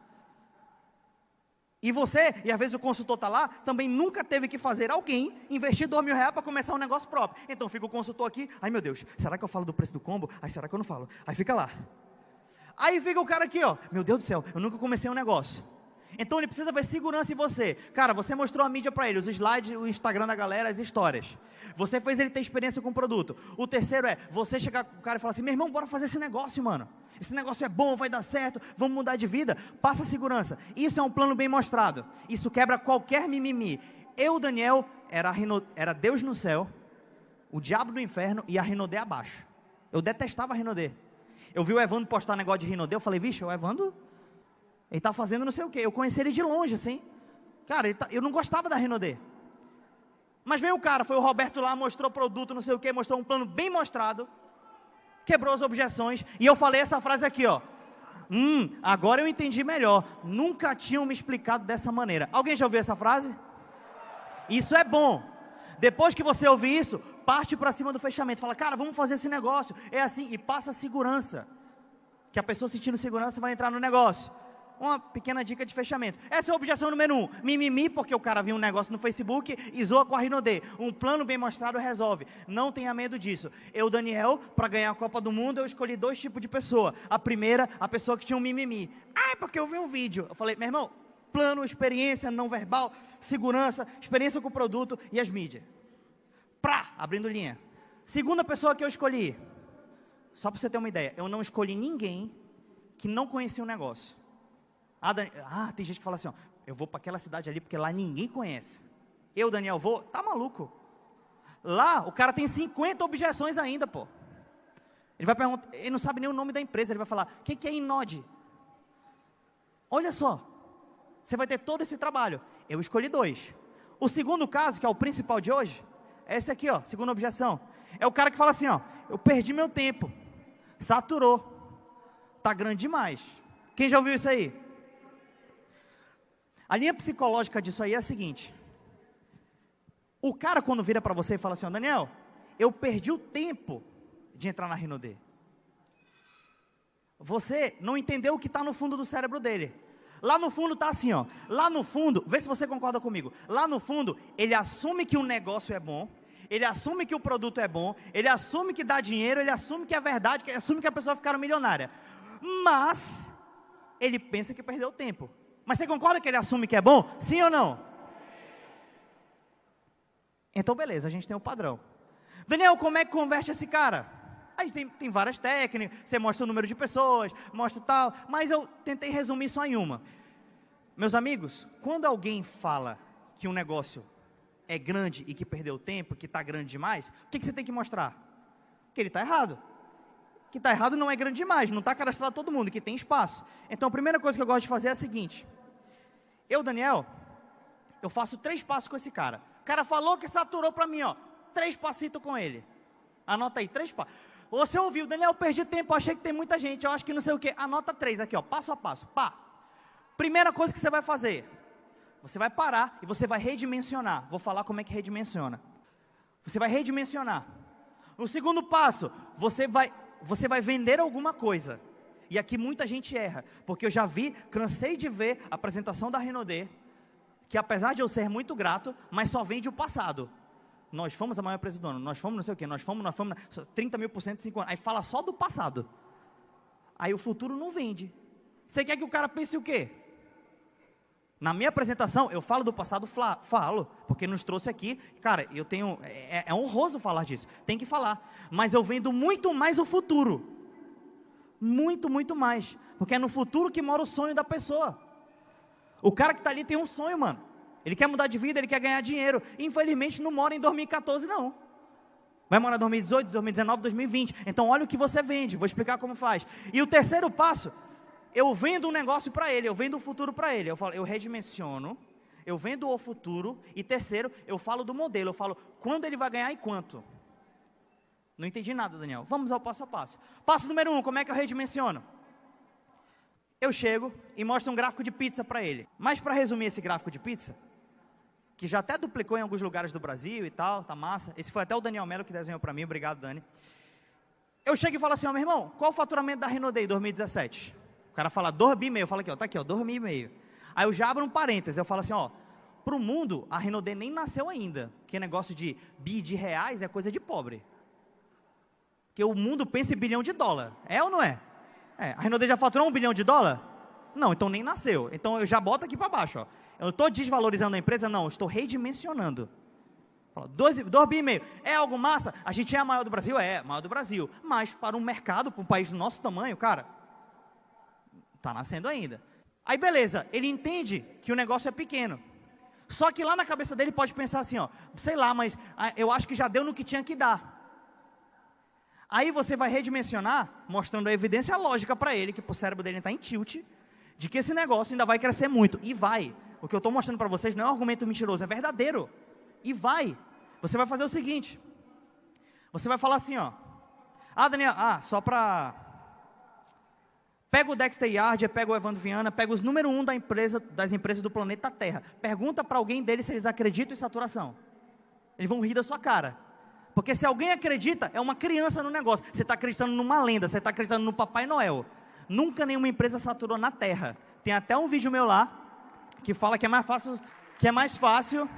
E você, e às vezes o consultor está lá, também nunca teve que fazer alguém investir dois mil reais para começar um negócio próprio. Então fica o consultor aqui, ai meu Deus, será que eu falo do preço do combo? Ai, será que eu não falo? Aí fica lá. Aí fica o cara aqui, ó, meu Deus do céu, eu nunca comecei um negócio. Então ele precisa ver segurança em você. Cara, você mostrou a mídia para ele, os slides, o Instagram da galera, as histórias. Você fez ele ter experiência com o produto. O terceiro é você chegar com o cara e falar assim: meu irmão, bora fazer esse negócio, mano. Esse negócio é bom, vai dar certo, vamos mudar de vida. Passa segurança. Isso é um plano bem mostrado. Isso quebra qualquer mimimi. Eu, Daniel, era, era Deus no céu, o diabo no inferno e a Rinodê abaixo. Eu detestava a Rinodê. Eu vi o Evandro postar negócio de Rinodê, eu falei, vixe, o Evandro ele está fazendo não sei o quê. Eu conheci ele de longe, assim. Cara, tá, eu não gostava da Renaudet. Mas veio o cara, foi o Roberto lá, mostrou produto, não sei o quê, mostrou um plano bem mostrado, quebrou as objeções, e eu falei essa frase aqui, ó. Hum, agora eu entendi melhor. Nunca tinham me explicado dessa maneira. Alguém já ouviu essa frase? Isso é bom. Depois que você ouvir isso, parte para cima do fechamento. Fala, cara, vamos fazer esse negócio. É assim, e passa segurança. Que a pessoa sentindo segurança vai entrar no negócio uma pequena dica de fechamento. Essa é a objeção número um. Mimimi, porque o cara viu um negócio no Facebook e zoa com a Rinodê. Um plano bem mostrado resolve. Não tenha medo disso. Eu, Daniel, para ganhar a Copa do Mundo, eu escolhi dois tipos de pessoa. A primeira, a pessoa que tinha um mimimi. Ah, é porque eu vi um vídeo. Eu falei, meu irmão, plano, experiência não verbal, segurança, experiência com o produto e as mídias. Pra, abrindo linha. Segunda pessoa que eu escolhi. Só para você ter uma ideia, eu não escolhi ninguém que não conhecia o negócio. Ah, ah, tem gente que fala assim, ó, eu vou para aquela cidade ali porque lá ninguém conhece. Eu, Daniel, vou, tá maluco? Lá, o cara tem 50 objeções ainda, pô. Ele vai perguntar, ele não sabe nem o nome da empresa, ele vai falar, o que, que é Inode? Olha só, você vai ter todo esse trabalho. Eu escolhi dois. O segundo caso, que é o principal de hoje, é esse aqui, ó, segunda objeção. É o cara que fala assim, ó, eu perdi meu tempo, saturou, tá grande demais. Quem já ouviu isso aí? A linha psicológica disso aí é a seguinte: o cara, quando vira para você e fala assim, Daniel, eu perdi o tempo de entrar na Rinodê. Você não entendeu o que está no fundo do cérebro dele. Lá no fundo está assim, ó. Lá no fundo, vê se você concorda comigo. Lá no fundo, ele assume que o negócio é bom, ele assume que o produto é bom, ele assume que dá dinheiro, ele assume que é verdade, ele assume que a pessoa ficaram milionária. Mas ele pensa que perdeu tempo. Mas você concorda que ele assume que é bom? Sim ou não? Então, beleza, a gente tem um padrão. Daniel, como é que converte esse cara? Aí tem, tem várias técnicas, você mostra o número de pessoas, mostra tal, mas eu tentei resumir só em uma. Meus amigos, quando alguém fala que um negócio é grande e que perdeu tempo, que está grande demais, o que, que você tem que mostrar? Que ele está errado que está errado não é grande demais, não está cadastrado todo mundo, que tem espaço. Então a primeira coisa que eu gosto de fazer é a seguinte: eu, Daniel, eu faço três passos com esse cara. O cara falou que saturou para mim, ó, três passitos com ele. Anota aí, três passos. Você ouviu, Daniel, eu perdi tempo, achei que tem muita gente, eu acho que não sei o que. Anota três aqui, ó, passo a passo. Pá. Primeira coisa que você vai fazer, você vai parar e você vai redimensionar. Vou falar como é que redimensiona. Você vai redimensionar. No segundo passo, você vai você vai vender alguma coisa. E aqui muita gente erra, porque eu já vi, cansei de ver a apresentação da Renaudet, que apesar de eu ser muito grato, mas só vende o passado. Nós fomos a maior empresa do ano, nós fomos não sei o que, nós fomos, nós fomos 30 mil por cento em 5 anos. Aí fala só do passado. Aí o futuro não vende. Você quer que o cara pense o quê? Na minha apresentação, eu falo do passado, falo, porque nos trouxe aqui. Cara, eu tenho. É, é honroso falar disso, tem que falar. Mas eu vendo muito mais o futuro. Muito, muito mais. Porque é no futuro que mora o sonho da pessoa. O cara que está ali tem um sonho, mano. Ele quer mudar de vida, ele quer ganhar dinheiro. Infelizmente não mora em 2014, não. Vai morar em 2018, 2019, 2020. Então olha o que você vende. Vou explicar como faz. E o terceiro passo, eu vendo um negócio para ele, eu vendo o futuro para ele. Eu falo, eu redimensiono, eu vendo o futuro. E terceiro, eu falo do modelo. Eu falo quando ele vai ganhar e quanto. Não entendi nada, Daniel. Vamos ao passo a passo. Passo número um, como é que eu redimensiono? Eu chego e mostro um gráfico de pizza para ele. Mas para resumir esse gráfico de pizza, que já até duplicou em alguns lugares do Brasil e tal, tá massa. Esse foi até o Daniel Melo que desenhou para mim, obrigado, Dani. Eu chego e falo assim, ó, meu irmão, qual o faturamento da Renault Day 2017? O cara fala 2 bi meio, fala aqui, ó, tá aqui, ó, 2 bi e meio. Aí eu já abro um parênteses, eu falo assim, ó, pro mundo, a Renault Day nem nasceu ainda, que negócio de bi de reais é coisa de pobre. Que o mundo pensa em bilhão de dólar, é ou não é? É, a Renault Day já faturou um bilhão de dólar? Não, então nem nasceu. Então eu já boto aqui para baixo, ó. Eu estou desvalorizando a empresa? Não, estou redimensionando. Dois bi e meio. É algo massa? A gente é a maior do Brasil? É, a maior do Brasil. Mas para um mercado, para um país do nosso tamanho, cara, está nascendo ainda. Aí beleza, ele entende que o negócio é pequeno. Só que lá na cabeça dele pode pensar assim, ó, sei lá, mas ah, eu acho que já deu no que tinha que dar. Aí você vai redimensionar, mostrando a evidência lógica para ele, que o cérebro dele está em tilt, de que esse negócio ainda vai crescer muito. E vai. O que eu estou mostrando para vocês não é um argumento mentiroso, é verdadeiro. E vai. Você vai fazer o seguinte: você vai falar assim, ó. Ah, Daniel, ah, só para. Pega o Dexter Yard, pega o Evandro Viana, pega os número um da empresa, das empresas do planeta Terra. Pergunta para alguém deles se eles acreditam em saturação. Eles vão rir da sua cara. Porque se alguém acredita, é uma criança no negócio. Você está acreditando numa lenda, você está acreditando no Papai Noel. Nunca nenhuma empresa saturou na Terra. Tem até um vídeo meu lá que fala que é mais fácil, que é mais fácil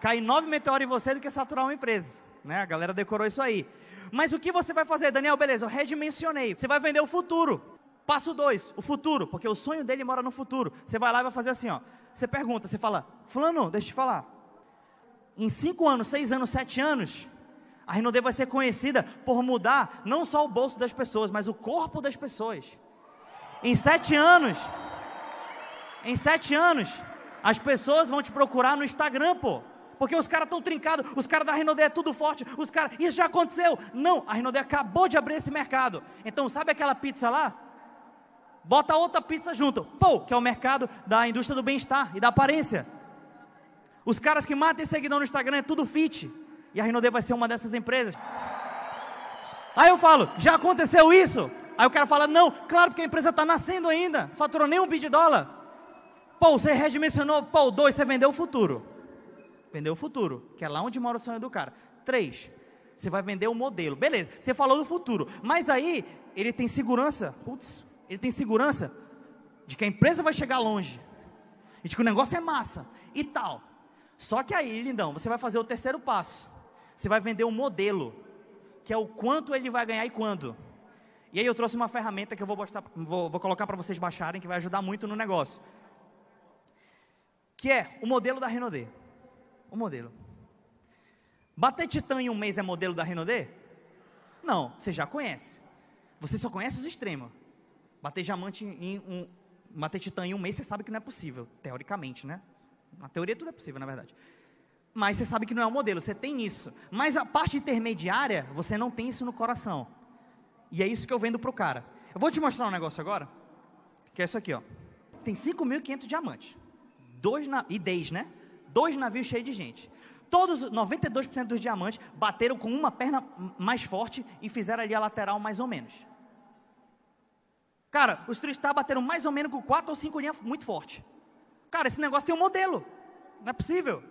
cair nove meteoros em você do que saturar uma empresa. Né? A galera decorou isso aí. Mas o que você vai fazer, Daniel? Beleza, eu redimensionei. Você vai vender o futuro. Passo dois, o futuro, porque o sonho dele mora no futuro. Você vai lá e vai fazer assim, ó. Você pergunta, você fala, fulano, deixa eu te falar. Em cinco anos, seis anos, sete anos, a Renaudet vai ser conhecida por mudar não só o bolso das pessoas, mas o corpo das pessoas. Em sete anos, em sete anos, as pessoas vão te procurar no Instagram, pô. Porque os caras estão trincados, os caras da Renault é tudo forte, os caras, isso já aconteceu. Não, a Renault acabou de abrir esse mercado. Então, sabe aquela pizza lá? Bota outra pizza junto. Pô, que é o mercado da indústria do bem-estar e da aparência. Os caras que matam seguidão no Instagram é tudo fit. E a Renault vai ser uma dessas empresas. Aí eu falo, já aconteceu isso? Aí o cara fala, não, claro porque a empresa está nascendo ainda, faturou nem um bi de dólar. Pô, você redimensionou, pô, dois, você vendeu o futuro. Vendeu o futuro, que é lá onde mora o sonho do cara. Três, você vai vender o modelo. Beleza, você falou do futuro. Mas aí, ele tem segurança, putz, ele tem segurança de que a empresa vai chegar longe. De que o negócio é massa e tal. Só que aí, lindão, você vai fazer o terceiro passo. Você vai vender o modelo, que é o quanto ele vai ganhar e quando. E aí eu trouxe uma ferramenta que eu vou, vou, vou colocar para vocês baixarem, que vai ajudar muito no negócio que é o modelo da Renaudê. O modelo. Bater titã em um mês é modelo da Renaudê? Não, você já conhece. Você só conhece os extremos. Bater diamante em um. Bater titã em um mês, você sabe que não é possível, teoricamente, né? Na teoria tudo é possível, na verdade. Mas você sabe que não é o modelo, você tem isso. Mas a parte intermediária, você não tem isso no coração. E é isso que eu vendo para o cara. Eu vou te mostrar um negócio agora, que é isso aqui, ó. Tem 5.500 diamantes dois e 10, né? Dois navios cheios de gente. Todos, 92% dos diamantes bateram com uma perna mais forte e fizeram ali a lateral mais ou menos. Cara, os Tristar bateram mais ou menos com quatro ou cinco linhas muito forte. Cara, esse negócio tem um modelo. Não é possível.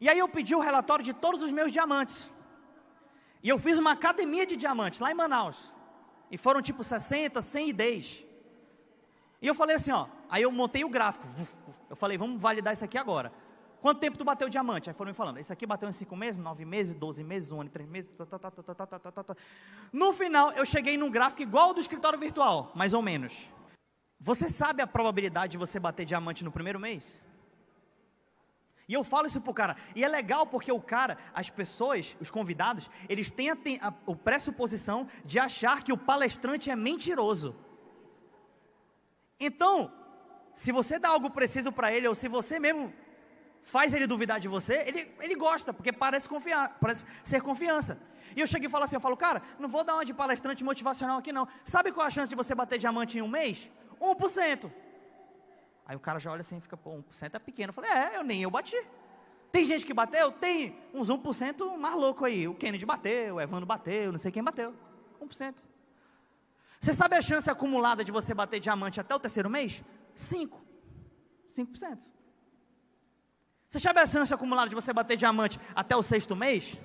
E aí eu pedi o relatório de todos os meus diamantes. E eu fiz uma academia de diamantes lá em Manaus. E foram tipo 60, 100 ideias. E eu falei assim, ó, aí eu montei o gráfico. Eu falei, vamos validar isso aqui agora. Quanto tempo tu bateu o diamante? Aí foram me falando, esse aqui bateu em 5 meses, 9 meses, 12 meses, 1 ano e 3 meses. Tá, tá, tá, no final, eu cheguei num gráfico igual ao do escritório virtual, mais ou menos. Você sabe a probabilidade de você bater diamante no primeiro mês? E eu falo isso pro cara. E é legal porque o cara, as pessoas, os convidados, eles têm a, a, a pressuposição de achar que o palestrante é mentiroso. Então, se você dá algo preciso para ele, ou se você mesmo faz ele duvidar de você, ele, ele gosta, porque parece, confiar, parece ser confiança. E eu cheguei e falo assim, eu falo, cara, não vou dar uma de palestrante motivacional aqui não. Sabe qual a chance de você bater diamante em um mês? 1%. Aí o cara já olha assim e fica, pô, 1% é pequeno. Eu falei, é, eu nem eu bati. Tem gente que bateu? Tem uns 1% mais louco aí. O Kennedy bateu, o Evandro bateu, não sei quem bateu. 1%. Você sabe a chance acumulada de você bater diamante até o terceiro mês? 5. 5%. Você sabe a chance acumulada de você bater diamante até o sexto mês?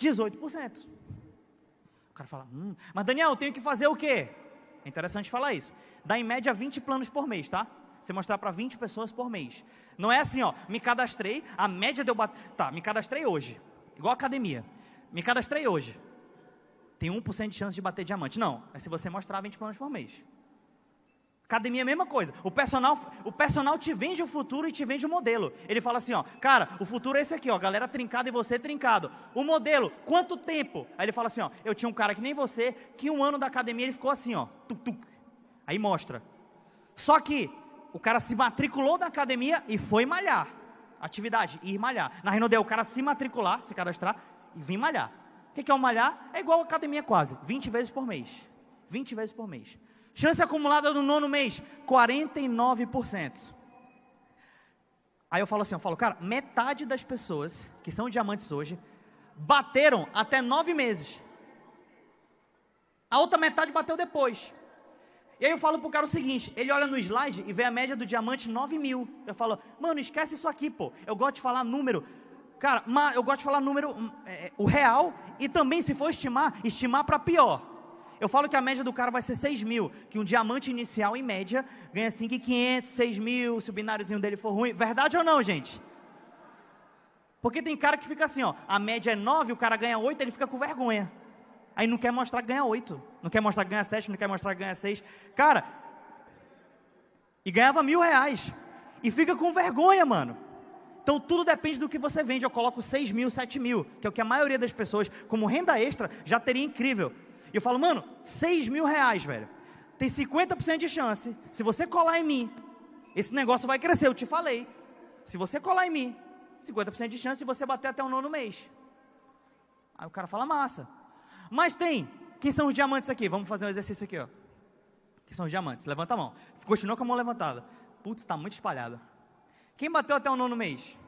18%. O cara fala, hum, mas Daniel, eu tenho que fazer o quê? É interessante falar isso. Dá em média 20 planos por mês, tá? Você mostrar para 20 pessoas por mês. Não é assim, ó, me cadastrei, a média deu bater. Tá, me cadastrei hoje. Igual academia. Me cadastrei hoje. Tem 1% de chance de bater diamante. Não, é se você mostrar 20 planos por mês. Academia é a mesma coisa. O personal, o personal te vende o futuro e te vende o modelo. Ele fala assim, ó, cara, o futuro é esse aqui, ó, galera trincada e você trincado. O modelo, quanto tempo? Aí ele fala assim, ó, eu tinha um cara que nem você, que um ano da academia ele ficou assim, ó, tuc, tuc. Aí mostra. Só que o cara se matriculou na academia e foi malhar. Atividade, ir malhar. Na Renaudet, o cara se matricular, se cadastrar e vir malhar. O que é o malhar? É igual a academia quase, 20 vezes por mês. 20 vezes por mês. Chance acumulada no nono mês, 49%. Aí eu falo assim, eu falo, cara, metade das pessoas que são diamantes hoje bateram até nove meses. A outra metade bateu depois. E aí eu falo pro cara o seguinte, ele olha no slide e vê a média do diamante 9 mil. Eu falo, mano, esquece isso aqui, pô. Eu gosto de falar número. Cara, eu gosto de falar número, hum, é, o real, e também, se for estimar, estimar para pior. Eu falo que a média do cara vai ser 6 mil, que um diamante inicial, em média, ganha 5,500, 6 mil, se o bináriozinho dele for ruim. Verdade ou não, gente? Porque tem cara que fica assim, ó, a média é 9, o cara ganha 8, ele fica com vergonha. Aí não quer mostrar que ganha 8, não quer mostrar que ganha 7, não quer mostrar que ganha 6. Cara, e ganhava mil reais. E fica com vergonha, mano. Então tudo depende do que você vende. Eu coloco 6 mil, 7 mil, que é o que a maioria das pessoas, como renda extra, já teria incrível. E eu falo, mano, 6 mil reais, velho. Tem 50% de chance. Se você colar em mim, esse negócio vai crescer. Eu te falei. Se você colar em mim, 50% de chance de você bater até o nono mês. Aí o cara fala, massa. Mas tem. Quem são os diamantes aqui? Vamos fazer um exercício aqui, ó. Quem são os diamantes? Levanta a mão. Continua com a mão levantada. Putz, está muito espalhada. Quem bateu até o nono mês?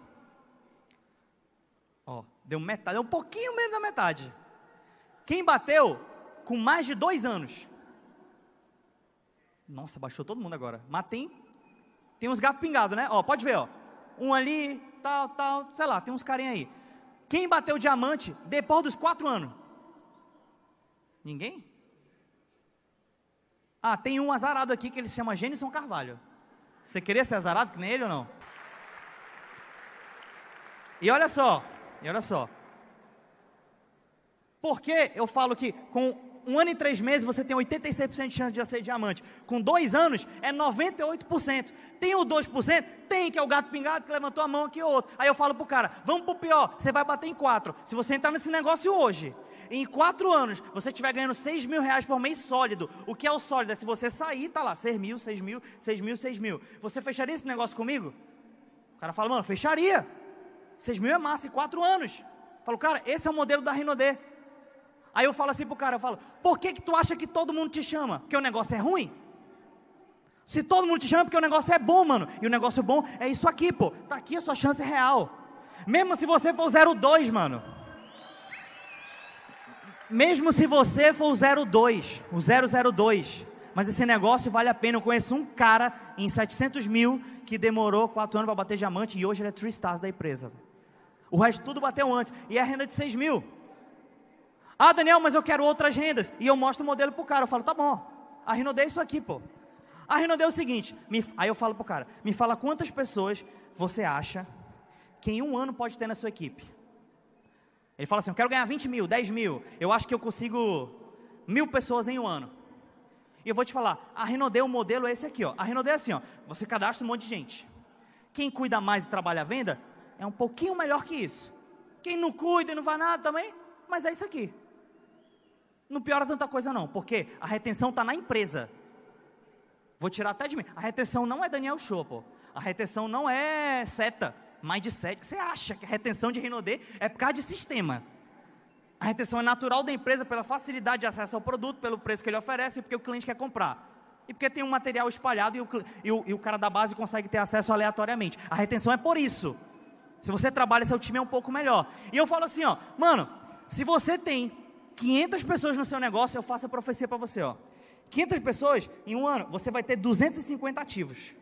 Ó, deu metade, deu um pouquinho menos da metade. Quem bateu com mais de dois anos. Nossa, baixou todo mundo agora. Mas tem, tem uns gatos pingados, né? Ó, pode ver, ó. Um ali, tal, tal, sei lá, tem uns carinha aí. Quem bateu diamante depois dos quatro anos? Ninguém? Ah, tem um azarado aqui que ele se chama Gênison Carvalho. Você queria ser azarado que nem ele ou não? E olha só, e olha só. Por que eu falo que com um ano e três meses você tem 86% de chance de ser diamante. Com dois anos é 98%. Tem o 2%? Tem, que é o gato pingado que levantou a mão aqui outro. Aí eu falo pro cara, vamos pro pior, você vai bater em quatro. Se você entrar nesse negócio hoje, em quatro anos, você estiver ganhando 6 mil reais por mês sólido. O que é o sólido? É se você sair, tá lá, 6 mil, 6 mil, 6 mil, 6 mil. Você fecharia esse negócio comigo? O cara fala, mano, fecharia. 6 mil é massa em quatro anos. Falo, cara, esse é o modelo da Rinodê. Aí eu falo assim pro cara, eu falo, por que que tu acha que todo mundo te chama? Porque o negócio é ruim? Se todo mundo te chama, porque o negócio é bom, mano. E o negócio bom é isso aqui, pô. Tá aqui a sua chance real. Mesmo se você for 02, mano. Mesmo se você for o 02, o 002. Mas esse negócio vale a pena. Eu conheço um cara em 700 mil que demorou 4 anos para bater diamante e hoje ele é 3 stars da empresa. O resto tudo bateu antes. E é a renda de 6 mil. Ah, Daniel, mas eu quero outras rendas. E eu mostro o modelo pro cara. Eu falo, tá bom. A Rinode é isso aqui, pô. A Rinode é o seguinte. Me, aí eu falo pro cara, me fala quantas pessoas você acha que em um ano pode ter na sua equipe. Ele fala assim, eu quero ganhar 20 mil, 10 mil. Eu acho que eu consigo mil pessoas em um ano. E eu vou te falar, a Rinode, o modelo é esse aqui, ó. A Rinode é assim, ó. Você cadastra um monte de gente. Quem cuida mais e trabalha a venda, é um pouquinho melhor que isso. Quem não cuida e não vai nada também, mas é isso aqui. Não piora tanta coisa não, porque a retenção está na empresa. Vou tirar até de mim. A retenção não é Daniel Show, pô. A retenção não é seta, mais de sete. Você acha que a retenção de Rinodê é por causa de sistema? A retenção é natural da empresa pela facilidade de acesso ao produto, pelo preço que ele oferece e porque o cliente quer comprar. E porque tem um material espalhado e o, e o, e o cara da base consegue ter acesso aleatoriamente. A retenção é por isso. Se você trabalha, seu time é um pouco melhor. E eu falo assim, ó, mano, se você tem 500 pessoas no seu negócio, eu faço a profecia para você, ó. 500 pessoas, em um ano, você vai ter 250 ativos.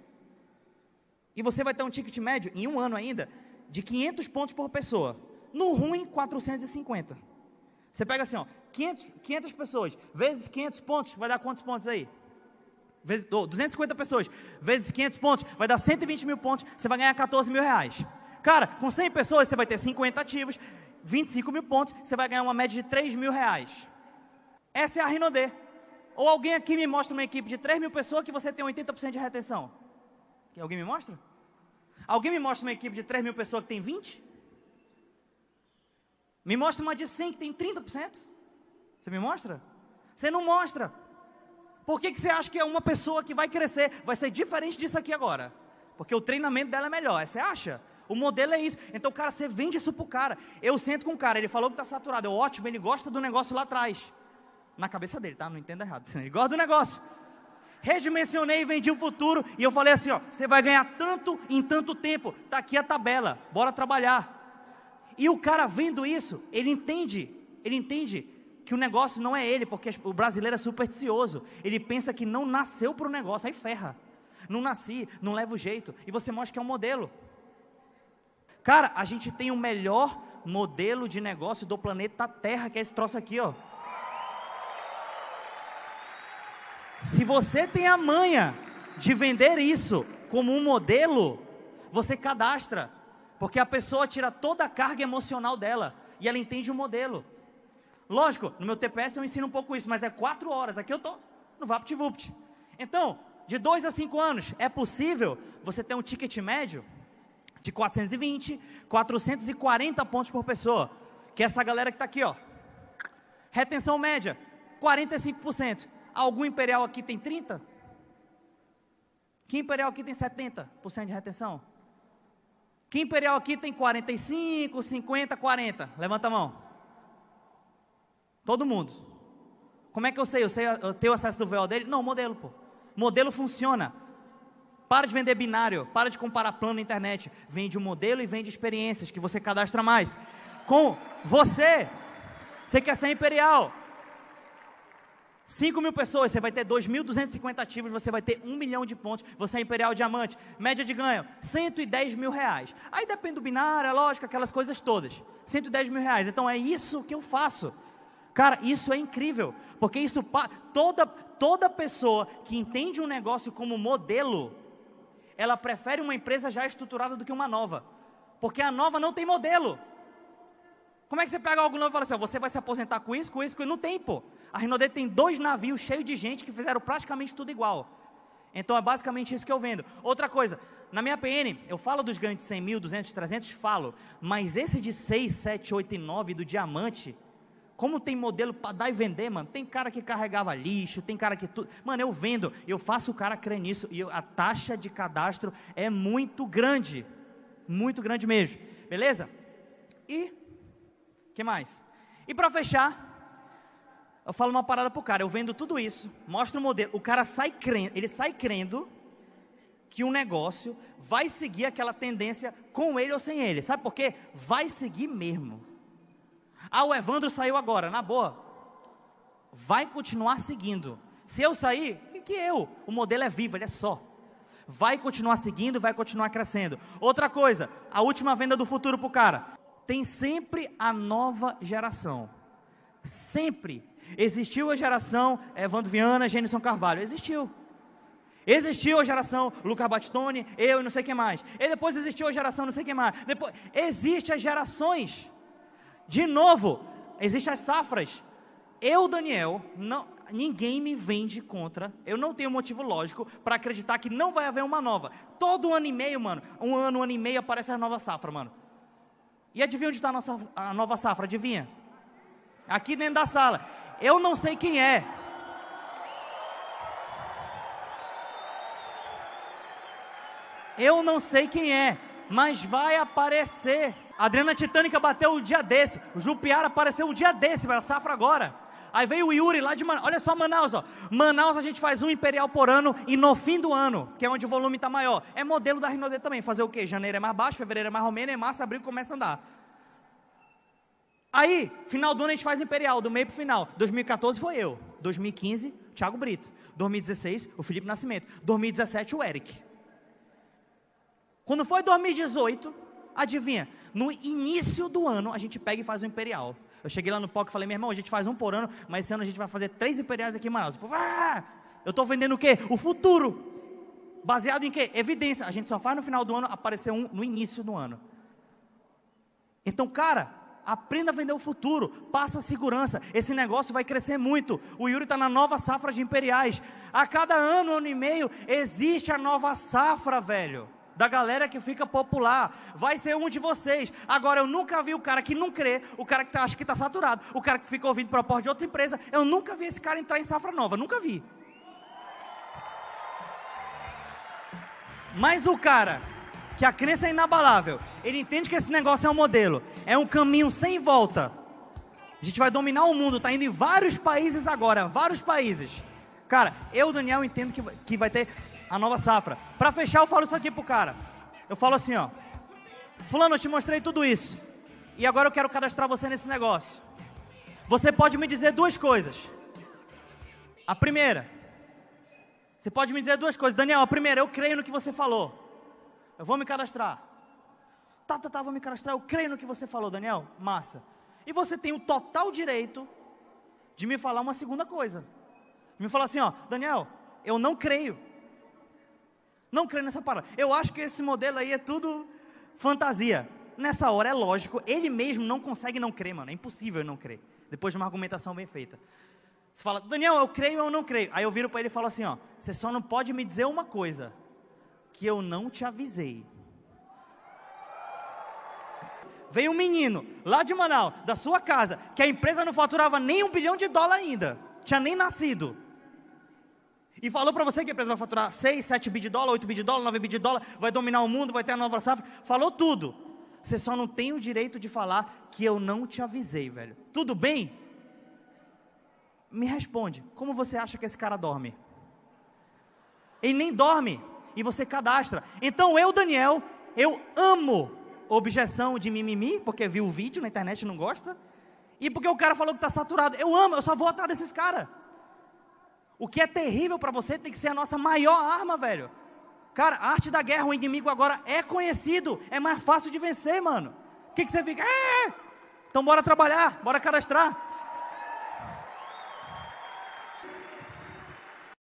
E você vai ter um ticket médio, em um ano ainda, de 500 pontos por pessoa. No ruim, 450. Você pega assim, ó, 500, 500 pessoas, vezes 500 pontos, vai dar quantos pontos aí? Vezes, oh, 250 pessoas, vezes 500 pontos, vai dar 120 mil pontos, você vai ganhar 14 mil reais. Cara, com 100 pessoas você vai ter 50 ativos, 25 mil pontos, você vai ganhar uma média de 3 mil reais. Essa é a Rinodê. Ou alguém aqui me mostra uma equipe de 3 mil pessoas que você tem 80% de retenção? Alguém me mostra? Alguém me mostra uma equipe de 3 mil pessoas que tem 20? Me mostra uma de 100 que tem 30%? Você me mostra? Você não mostra. Por que, que você acha que é uma pessoa que vai crescer? Vai ser diferente disso aqui agora. Porque o treinamento dela é melhor. Você acha? O modelo é isso. Então, cara, você vende isso pro cara. Eu sento com o cara, ele falou que está saturado. Eu, ótimo, ele gosta do negócio lá atrás. Na cabeça dele, tá? Não entenda errado. Ele gosta do negócio. Redimensionei e vendi o futuro. E eu falei assim: ó, você vai ganhar tanto em tanto tempo. Está aqui a tabela. Bora trabalhar. E o cara vendo isso, ele entende. Ele entende que o negócio não é ele, porque o brasileiro é supersticioso. Ele pensa que não nasceu para o negócio, aí ferra. Não nasci, não leva o jeito. E você mostra que é um modelo. Cara, a gente tem o melhor modelo de negócio do planeta Terra, que é esse troço aqui, ó. Se você tem a manha de vender isso como um modelo, você cadastra, porque a pessoa tira toda a carga emocional dela e ela entende o modelo. Lógico, no meu TPS eu ensino um pouco isso, mas é quatro horas. Aqui eu tô no VaptVupt. Então, de dois a cinco anos, é possível você ter um ticket médio de 420, 440 pontos por pessoa, que é essa galera que está aqui, ó. Retenção média, 45%. Algum imperial aqui tem 30? Que imperial aqui tem 70% de retenção? Que imperial aqui tem 45, 50, 40? Levanta a mão. Todo mundo. Como é que eu sei? Eu sei, eu tenho acesso do VO dele? Não, modelo, pô. Modelo funciona. Para de vender binário, para de comparar plano na internet. Vende um modelo e vende experiências que você cadastra mais. Com você, você quer ser imperial. 5 mil pessoas, você vai ter 2.250 ativos, você vai ter 1 milhão de pontos, você é imperial diamante, média de ganho, 110 mil reais. Aí depende do binário, é lógico, aquelas coisas todas. 110 mil reais, então é isso que eu faço. Cara, isso é incrível, porque isso, toda, toda pessoa que entende um negócio como modelo, ela prefere uma empresa já estruturada do que uma nova. Porque a nova não tem modelo. Como é que você pega algo novo e fala assim, você vai se aposentar com isso, com isso, com isso? Não tem, pô. A Rinode tem dois navios cheios de gente que fizeram praticamente tudo igual. Então é basicamente isso que eu vendo. Outra coisa, na minha PN, eu falo dos de 100 mil, 200, 300, falo. Mas esse de 6, 7, 8 e 9 do diamante, como tem modelo para dar e vender, mano. Tem cara que carregava lixo, tem cara que tudo. Mano, eu vendo, eu faço o cara crer nisso e eu, a taxa de cadastro é muito grande. Muito grande mesmo. Beleza? E que mais? E para fechar, eu falo uma parada pro cara, eu vendo tudo isso, mostro o modelo, o cara sai crendo, ele sai crendo que um negócio vai seguir aquela tendência com ele ou sem ele. Sabe por quê? Vai seguir mesmo. Ah, o Evandro saiu agora, na boa. Vai continuar seguindo. Se eu sair, o que, que eu? O modelo é vivo, ele é só. Vai continuar seguindo, vai continuar crescendo. Outra coisa, a última venda do futuro para o cara. Tem sempre a nova geração. Sempre. Existiu a geração Evandro Viana, Gênison Carvalho. Existiu. Existiu a geração Luca Battistoni, eu e não sei quem mais. E depois existiu a geração não sei quem mais. Depois, existe as gerações. De novo, existem as safras. Eu, Daniel, não, ninguém me vende contra. Eu não tenho motivo lógico para acreditar que não vai haver uma nova. Todo ano e meio, mano, um ano, um ano e meio aparece a nova safra, mano. E adivinha onde está a, nossa, a nova safra? Adivinha? Aqui dentro da sala. Eu não sei quem é. Eu não sei quem é, mas vai aparecer. A Adriana Titânica bateu o dia desse. O Jupiara apareceu um dia desse, vai safra agora. Aí veio o Yuri lá de Manaus. Olha só Manaus, ó. Manaus a gente faz um imperial por ano e no fim do ano, que é onde o volume está maior. É modelo da Rinode também. Fazer o quê? Janeiro é mais baixo, fevereiro é mais romeno, é março, abril começa a andar. Aí, final do ano a gente faz imperial, do meio para final. 2014 foi eu. 2015, Thiago Brito. 2016, o Felipe Nascimento. 2017, o Eric. Quando foi 2018, adivinha? No início do ano, a gente pega e faz o Imperial. Eu cheguei lá no palco e falei, meu irmão, a gente faz um por ano, mas esse ano a gente vai fazer três Imperiais aqui em Manaus. ah, eu estou vendendo o quê? O futuro. Baseado em quê? Evidência. A gente só faz no final do ano, aparecer um no início do ano. Então, cara, aprenda a vender o futuro, passa segurança, esse negócio vai crescer muito. O Yuri está na nova safra de imperiais. A cada ano, ano e meio, existe a nova safra, velho. Da galera que fica popular, vai ser um de vocês. Agora, eu nunca vi o cara que não crê, o cara que tá, acha que está saturado, o cara que fica ouvindo proposta de outra empresa. Eu nunca vi esse cara entrar em safra nova, nunca vi. Mas o cara que a crença é inabalável, ele entende que esse negócio é um modelo, é um caminho sem volta. A gente vai dominar o mundo, está indo em vários países agora, vários países. Cara, eu, Daniel, entendo que, que vai ter a nova safra. Para fechar, eu falo isso aqui pro cara. Eu falo assim, ó. Fulano, eu te mostrei tudo isso. E agora eu quero cadastrar você nesse negócio. Você pode me dizer duas coisas. A primeira, você pode me dizer duas coisas. Daniel, a primeira, eu creio no que você falou. Eu vou me cadastrar. Tá, tá, tá, vou me cadastrar. Eu creio no que você falou, Daniel. Massa. E você tem o total direito de me falar uma segunda coisa. Me falar assim, ó, Daniel, eu não creio. Não creio nessa palavra. Eu acho que esse modelo aí é tudo fantasia. Nessa hora é lógico, ele mesmo não consegue não crer, mano. É impossível não crer. Depois de uma argumentação bem feita. Você fala, Daniel, eu creio ou não creio? Aí eu viro para ele e falo assim, ó, você só não pode me dizer uma coisa que eu não te avisei. Veio um menino lá de Manaus, da sua casa, que a empresa não faturava nem um bilhão de dólar ainda, tinha nem nascido. E falou para você que a empresa vai faturar 6, 7 bi de dólar, 8 bi de dólar, 9 bi de dólar, vai dominar o mundo, vai ter a nova safra. Falou tudo. Você só não tem o direito de falar que eu não te avisei, velho. Tudo bem? Me responde, como você acha que esse cara dorme? Ele nem dorme e você cadastra. Então eu, Daniel, eu amo objeção de mimimi, porque viu o vídeo na internet e não gosta, e porque o cara falou que está saturado. Eu amo, eu só vou atrás desses caras. O que é terrível para você tem que ser a nossa maior arma, velho. Cara, a arte da guerra, o inimigo agora é conhecido, é mais fácil de vencer, mano. O que, que você fica? Ah! Então bora trabalhar, bora cadastrar.